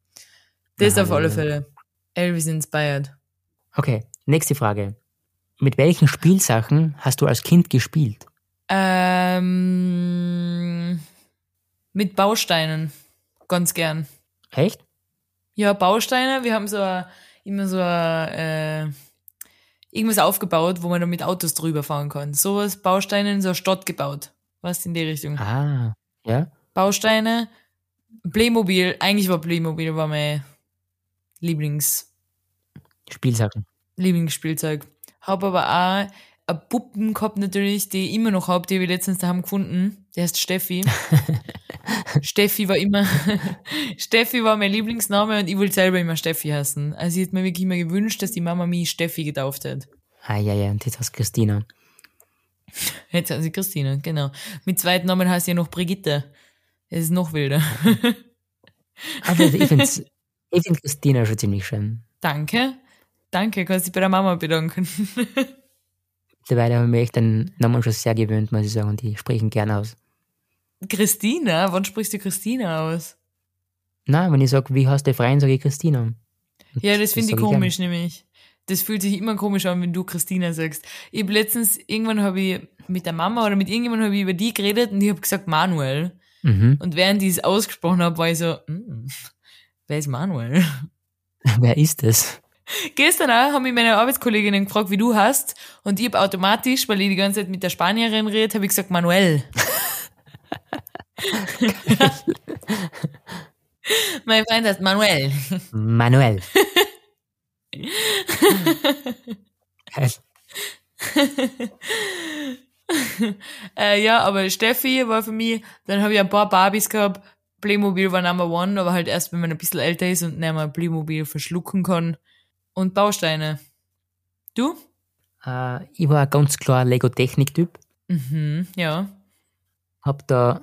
Das Aha, auf alle. Fälle. Elvis Inspired. Okay, nächste Frage. Mit welchen Spielsachen hast du als Kind gespielt? Ähm, mit Bausteinen. Ganz gern. Echt? Ja, Bausteine. Wir haben so a, immer so a, äh, irgendwas aufgebaut, wo man dann mit Autos drüber fahren kann. Sowas, Bausteine in so eine Stadt gebaut. Was in die Richtung. Ah, ja? Bausteine, Playmobil. Eigentlich war Playmobil war mein Lieblings, Spielsachen. Lieblingsspielzeug. Hab aber auch eine Puppen gehabt natürlich, die ich immer noch hab, die habe ich letztens daheim gefunden. Der heißt Steffi. [laughs] Steffi war immer, [laughs] Steffi war mein Lieblingsname und ich wollte selber immer Steffi heißen. Also ich hätte mir wirklich immer gewünscht, dass die Mama mich Steffi getauft hat. Ah, ja, ja, und jetzt du Christina. Jetzt heißt sie Christine, genau. Mit zweiten Namen heißt sie ja noch Brigitte. Es ist noch wilder. [laughs] Aber ich finde ich find Christina schon ziemlich schön. Danke. Danke, kannst dich bei der Mama bedanken. Mittlerweile habe ich mir echt den Namen schon sehr gewöhnt, muss ich sagen, und die sprechen gern aus. Christina? Wann sprichst du Christina aus? Na, wenn ich sage, wie heißt der Freund, sage ich Christina. Und Ja, das finde ich komisch, nämlich. Das fühlt sich immer komisch an, wenn du Christina sagst. Ich hab letztens, irgendwann habe ich mit der Mama oder mit irgendjemandem habe ich über die geredet und ich habe gesagt Manuel. Mhm. Und während ich es ausgesprochen habe, war ich so, wer ist Manuel? [laughs] Wer ist das? Gestern auch haben mich meine Arbeitskolleginnen gefragt, wie du hast. Und ich habe automatisch, weil ich die ganze Zeit mit der Spanierin rede, habe ich gesagt Manuel. [laughs] mein Freund heißt Manuel. Manuel. [laughs] Äh, ja, aber Steffi war für mich, dann habe ich ein paar Barbies gehabt. Playmobil war Number One, aber halt erst, wenn man ein bisschen älter ist und nicht mehr Playmobil verschlucken kann. Und Bausteine. Du? Äh, ich war ganz klar Lego-Technik-Typ. Mhm, ja. Hab da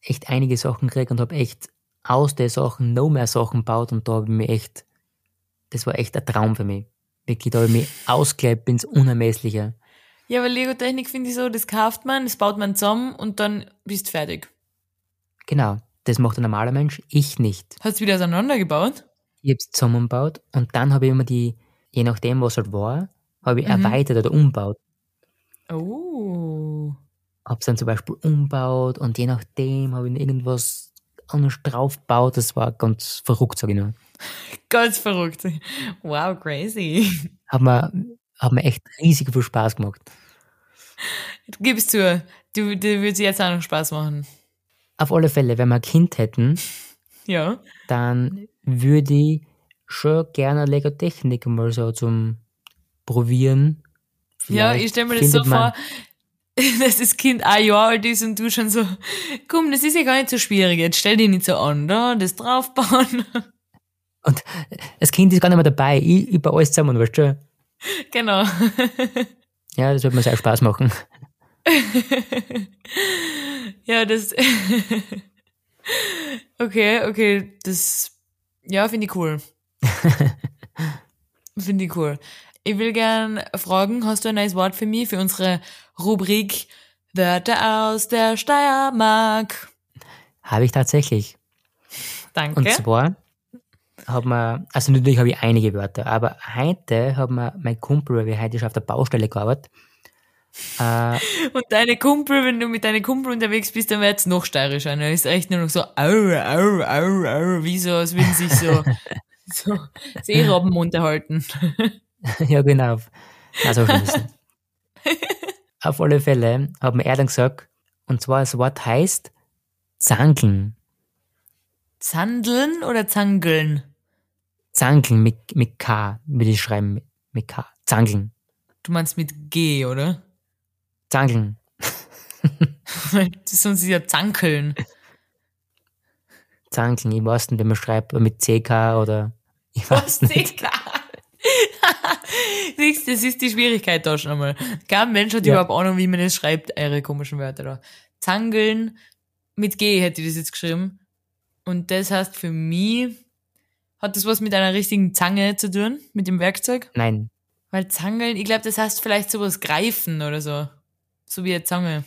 echt einige Sachen gekriegt und hab echt aus den Sachen noch mehr Sachen gebaut und da habe ich mich echt, das war echt ein Traum für mich. Wirklich, da habe ich mich ausgelebt ins Unermessliche. Ja, aber Lego-Technik finde ich so, das kauft man, das baut man zusammen und dann bist fertig. Genau, das macht ein normaler Mensch, ich nicht. Hast du wieder auseinandergebaut? Ich habe es zusammengebaut und dann habe ich immer die, je nachdem was halt war, habe ich erweitert oder umgebaut. Oh. Habe es dann zum Beispiel umgebaut und je nachdem habe ich irgendwas anderes draufgebaut. Das war ganz verrückt, sage ich nur. [laughs] Ganz verrückt. Wow, crazy. Hat mir, hat mir echt riesig viel Spaß gemacht. Du gibst zu, du, du würdest jetzt auch noch Spaß machen. Auf alle Fälle, wenn wir ein Kind hätten, Ja. dann würde ich schon gerne Lego-Technik mal so zum Probieren. Ja, Vielleicht ich stelle mir das so vor, [laughs] dass das Kind ein Jahr alt ist und du schon so, komm, das ist ja gar nicht so schwierig, jetzt stell dich nicht so an, da, das draufbauen. [laughs] Und das Kind ist gar nicht mehr dabei. Ich, baue alles zusammen, weißt du? [laughs] genau. Ja, das wird mir sehr Spaß machen. ja, das. Okay, okay, das. Ja, finde ich cool. [laughs] finde ich cool. Ich will gern fragen, hast du ein neues Wort für mich, für unsere Rubrik Wörter aus der Steiermark? Habe ich tatsächlich. Danke. Und zwar hat man, also natürlich habe ich einige Wörter, aber heute hat mir mein Kumpel, weil wir heute schon auf der Baustelle gearbeitet, äh, Und deine Kumpel, wenn du mit deinen Kumpel unterwegs bist, dann wird's noch steirischer. Dann ist echt nur noch so, au, au, au, au, wie so, als würden sich so, [laughs] so Seerobben unterhalten. [laughs] ja genau, also [laughs] auf alle Fälle hat mir er dann gesagt, und zwar das Wort heißt Zankeln. Zandeln oder Zangeln? Zankeln mit, mit K, würde ich schreiben, mit, mit K. Zankeln. Du meinst mit G, oder? Zankeln. [laughs] Sonst ist ja Zankeln. Zankeln, ich weiß nicht, wie man schreibt, mit CK oder ich weiß nicht. CK. [laughs] Siehst, das ist die Schwierigkeit da schon einmal. Kein Mensch hat Ja. überhaupt Ahnung, wie man das schreibt, eure komischen Wörter da. Zangeln, mit G hätte ich das jetzt geschrieben. Und das heißt für mich, hat das was mit einer richtigen Zange zu tun, mit dem Werkzeug? Nein, Weil Zangeln, ich glaube, das heißt vielleicht sowas greifen oder so. So wie eine Zange.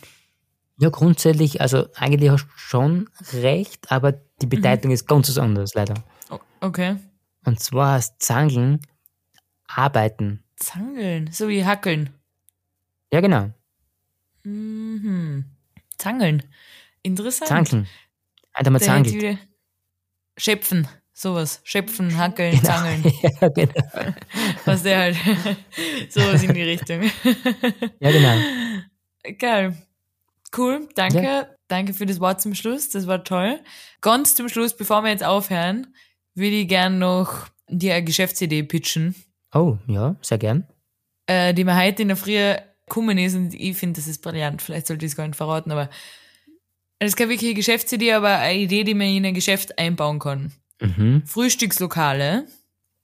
Ja, grundsätzlich, also eigentlich hast du schon recht, aber die Bedeutung ist ganz was anderes, leider. Okay. Und zwar heißt Zangeln arbeiten. Zangeln, so wie Hackeln. Ja, genau. Mhm. Zangeln. Interessant. Zangeln. Einfach mal zangelt. wieder- Schöpfen, sowas. Schöpfen, hackeln, zangeln. [laughs] ja, genau. [laughs] Was der halt. [laughs] sowas in die Richtung. Ja, genau. Geil. Cool, danke. Danke für das Wort zum Schluss. Das war toll. Ganz zum Schluss, bevor wir jetzt aufhören, würde ich gern noch dir eine Geschäftsidee pitchen, Oh, ja, sehr gern. äh, die mir heute in der Früh gekommen ist und ich finde, das ist brillant. Vielleicht sollte ich es gar nicht verraten, aber es ist keine wirkliche Geschäftsidee, aber eine Idee, die man in ein Geschäft einbauen kann. Mhm. Frühstückslokale.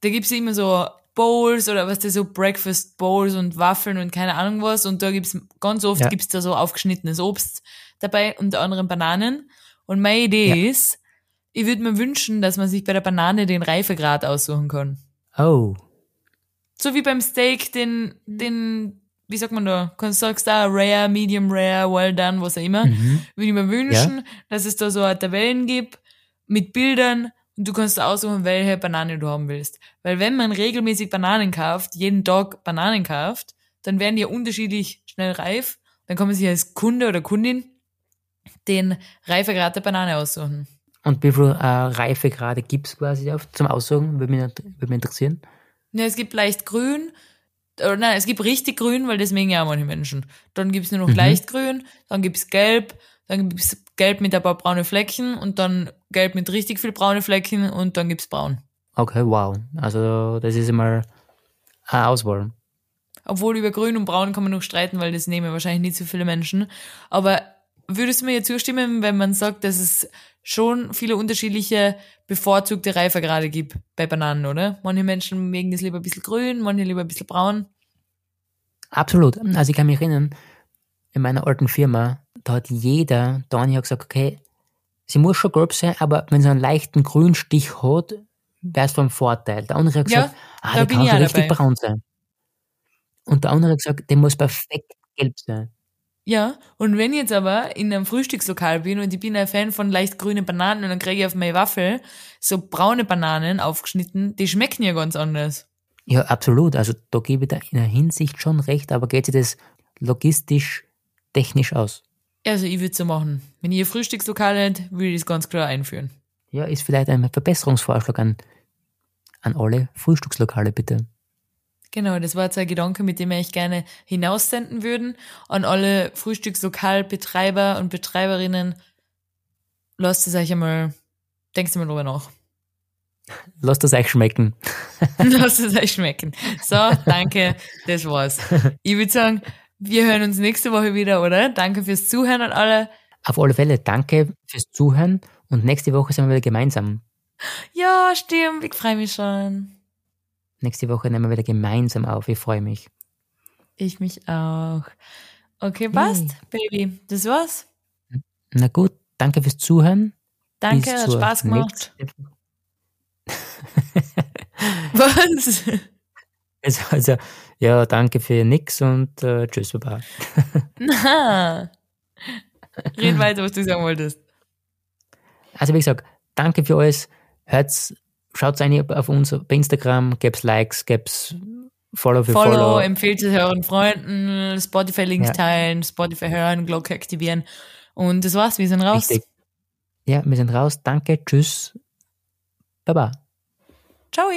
Da gibt's immer so Bowls oder was da so Breakfast Bowls und Waffeln und keine Ahnung was. Und da gibt's ganz oft Ja. gibt's da so aufgeschnittenes Obst dabei, unter anderem Bananen. Und meine Idee Ja. ist, ich würde mir wünschen, dass man sich bei der Banane den Reifegrad aussuchen kann. Oh, So wie beim Steak den, den, wie sagt man da, kannst du sagst da rare, medium rare, well done, was auch immer. mhm. Würde ich mir wünschen, dass es da so eine Tabellen gibt mit Bildern und du kannst aussuchen, welche Banane du haben willst. Weil wenn man regelmäßig Bananen kauft, jeden Tag Bananen kauft, dann werden die ja unterschiedlich schnell reif. Dann kann man sich als Kunde oder Kundin den Reifegrad der Banane aussuchen. Und wie viel äh, Reifegrade gibt's quasi auf, zum Aussuchen? Würde mich, würde mich interessieren. Ja, es gibt leicht grün, oder nein, es gibt richtig grün, weil das mögen ja auch manche Menschen. Dann gibt's nur noch Mhm. leicht grün, dann gibt's gelb, dann gibt's gelb mit ein paar braune Flecken und dann gelb mit richtig viel braune Flecken und dann gibt's braun. Okay, wow. Also, das ist einmal eine Auswahl. Obwohl über grün und braun kann man noch streiten, weil das nehmen wahrscheinlich nicht so viele Menschen. Aber würdest du mir jetzt zustimmen, wenn man sagt, dass es schon viele unterschiedliche bevorzugte Reifegrade gibt bei Bananen, oder? Manche Menschen mögen das lieber ein bisschen grün, manche lieber ein bisschen braun. Absolut. Also, ich kann mich erinnern, in meiner alten Firma, da hat jeder, Dani hat gesagt, okay, sie muss schon gelb sein, aber wenn sie einen leichten Grünstich hat, wäre es vom Vorteil. Der andere hat Ja, gesagt, ah, da der kann schon richtig dabei. braun sein. Und der andere hat gesagt, der muss perfekt gelb sein. Ja, und wenn ich jetzt aber in einem Frühstückslokal bin und ich bin ein Fan von leicht grünen Bananen und dann kriege ich auf meine Waffel so braune Bananen aufgeschnitten, die schmecken ja ganz anders. Ja, absolut. Also da gebe ich da in der Hinsicht schon recht, aber geht sich das logistisch, technisch aus? Also ich würde so machen. Wenn ihr Frühstückslokal hättet, würde ich das ganz klar einführen. Ja, ist vielleicht ein Verbesserungsvorschlag an, an alle Frühstückslokale, bitte. Genau, das war jetzt ein Gedanke, mit dem wir echt gerne hinaussenden würden an alle Frühstückslokalbetreiber und Betreiberinnen. Lasst es euch einmal, denkt mal drüber nach. Lasst es euch schmecken. [laughs] Lasst es euch schmecken. So, danke, das war's. [laughs] Ich würde sagen, wir hören uns nächste Woche wieder, oder? Danke fürs Zuhören an alle. Auf alle Fälle, danke fürs Zuhören und nächste Woche sind wir wieder gemeinsam. Ja, stimmt, ich freue mich schon. Nächste Woche nehmen wir wieder gemeinsam auf. Ich freue mich. Ich mich auch. Okay, passt, Baby. Das war's. Na gut, danke fürs Zuhören. Danke, Bis hat Spaß gemacht. [laughs] [laughs] Was? Also, also, ja, danke für nix und äh, tschüss, Baba. Na. [laughs] Red weiter, was du sagen wolltest. Also wie gesagt, danke für alles. Hört's, schaut rein auf uns bei Instagram, gibt's Likes, gibt's Follow für Follow, Follow. empfehlt es euren Freunden, Spotify-Links Ja. teilen, Spotify hören, Glocke aktivieren. Und das war's, wir sind raus. Richtig. Ja, wir sind raus. Danke, tschüss. Baba. Ciao.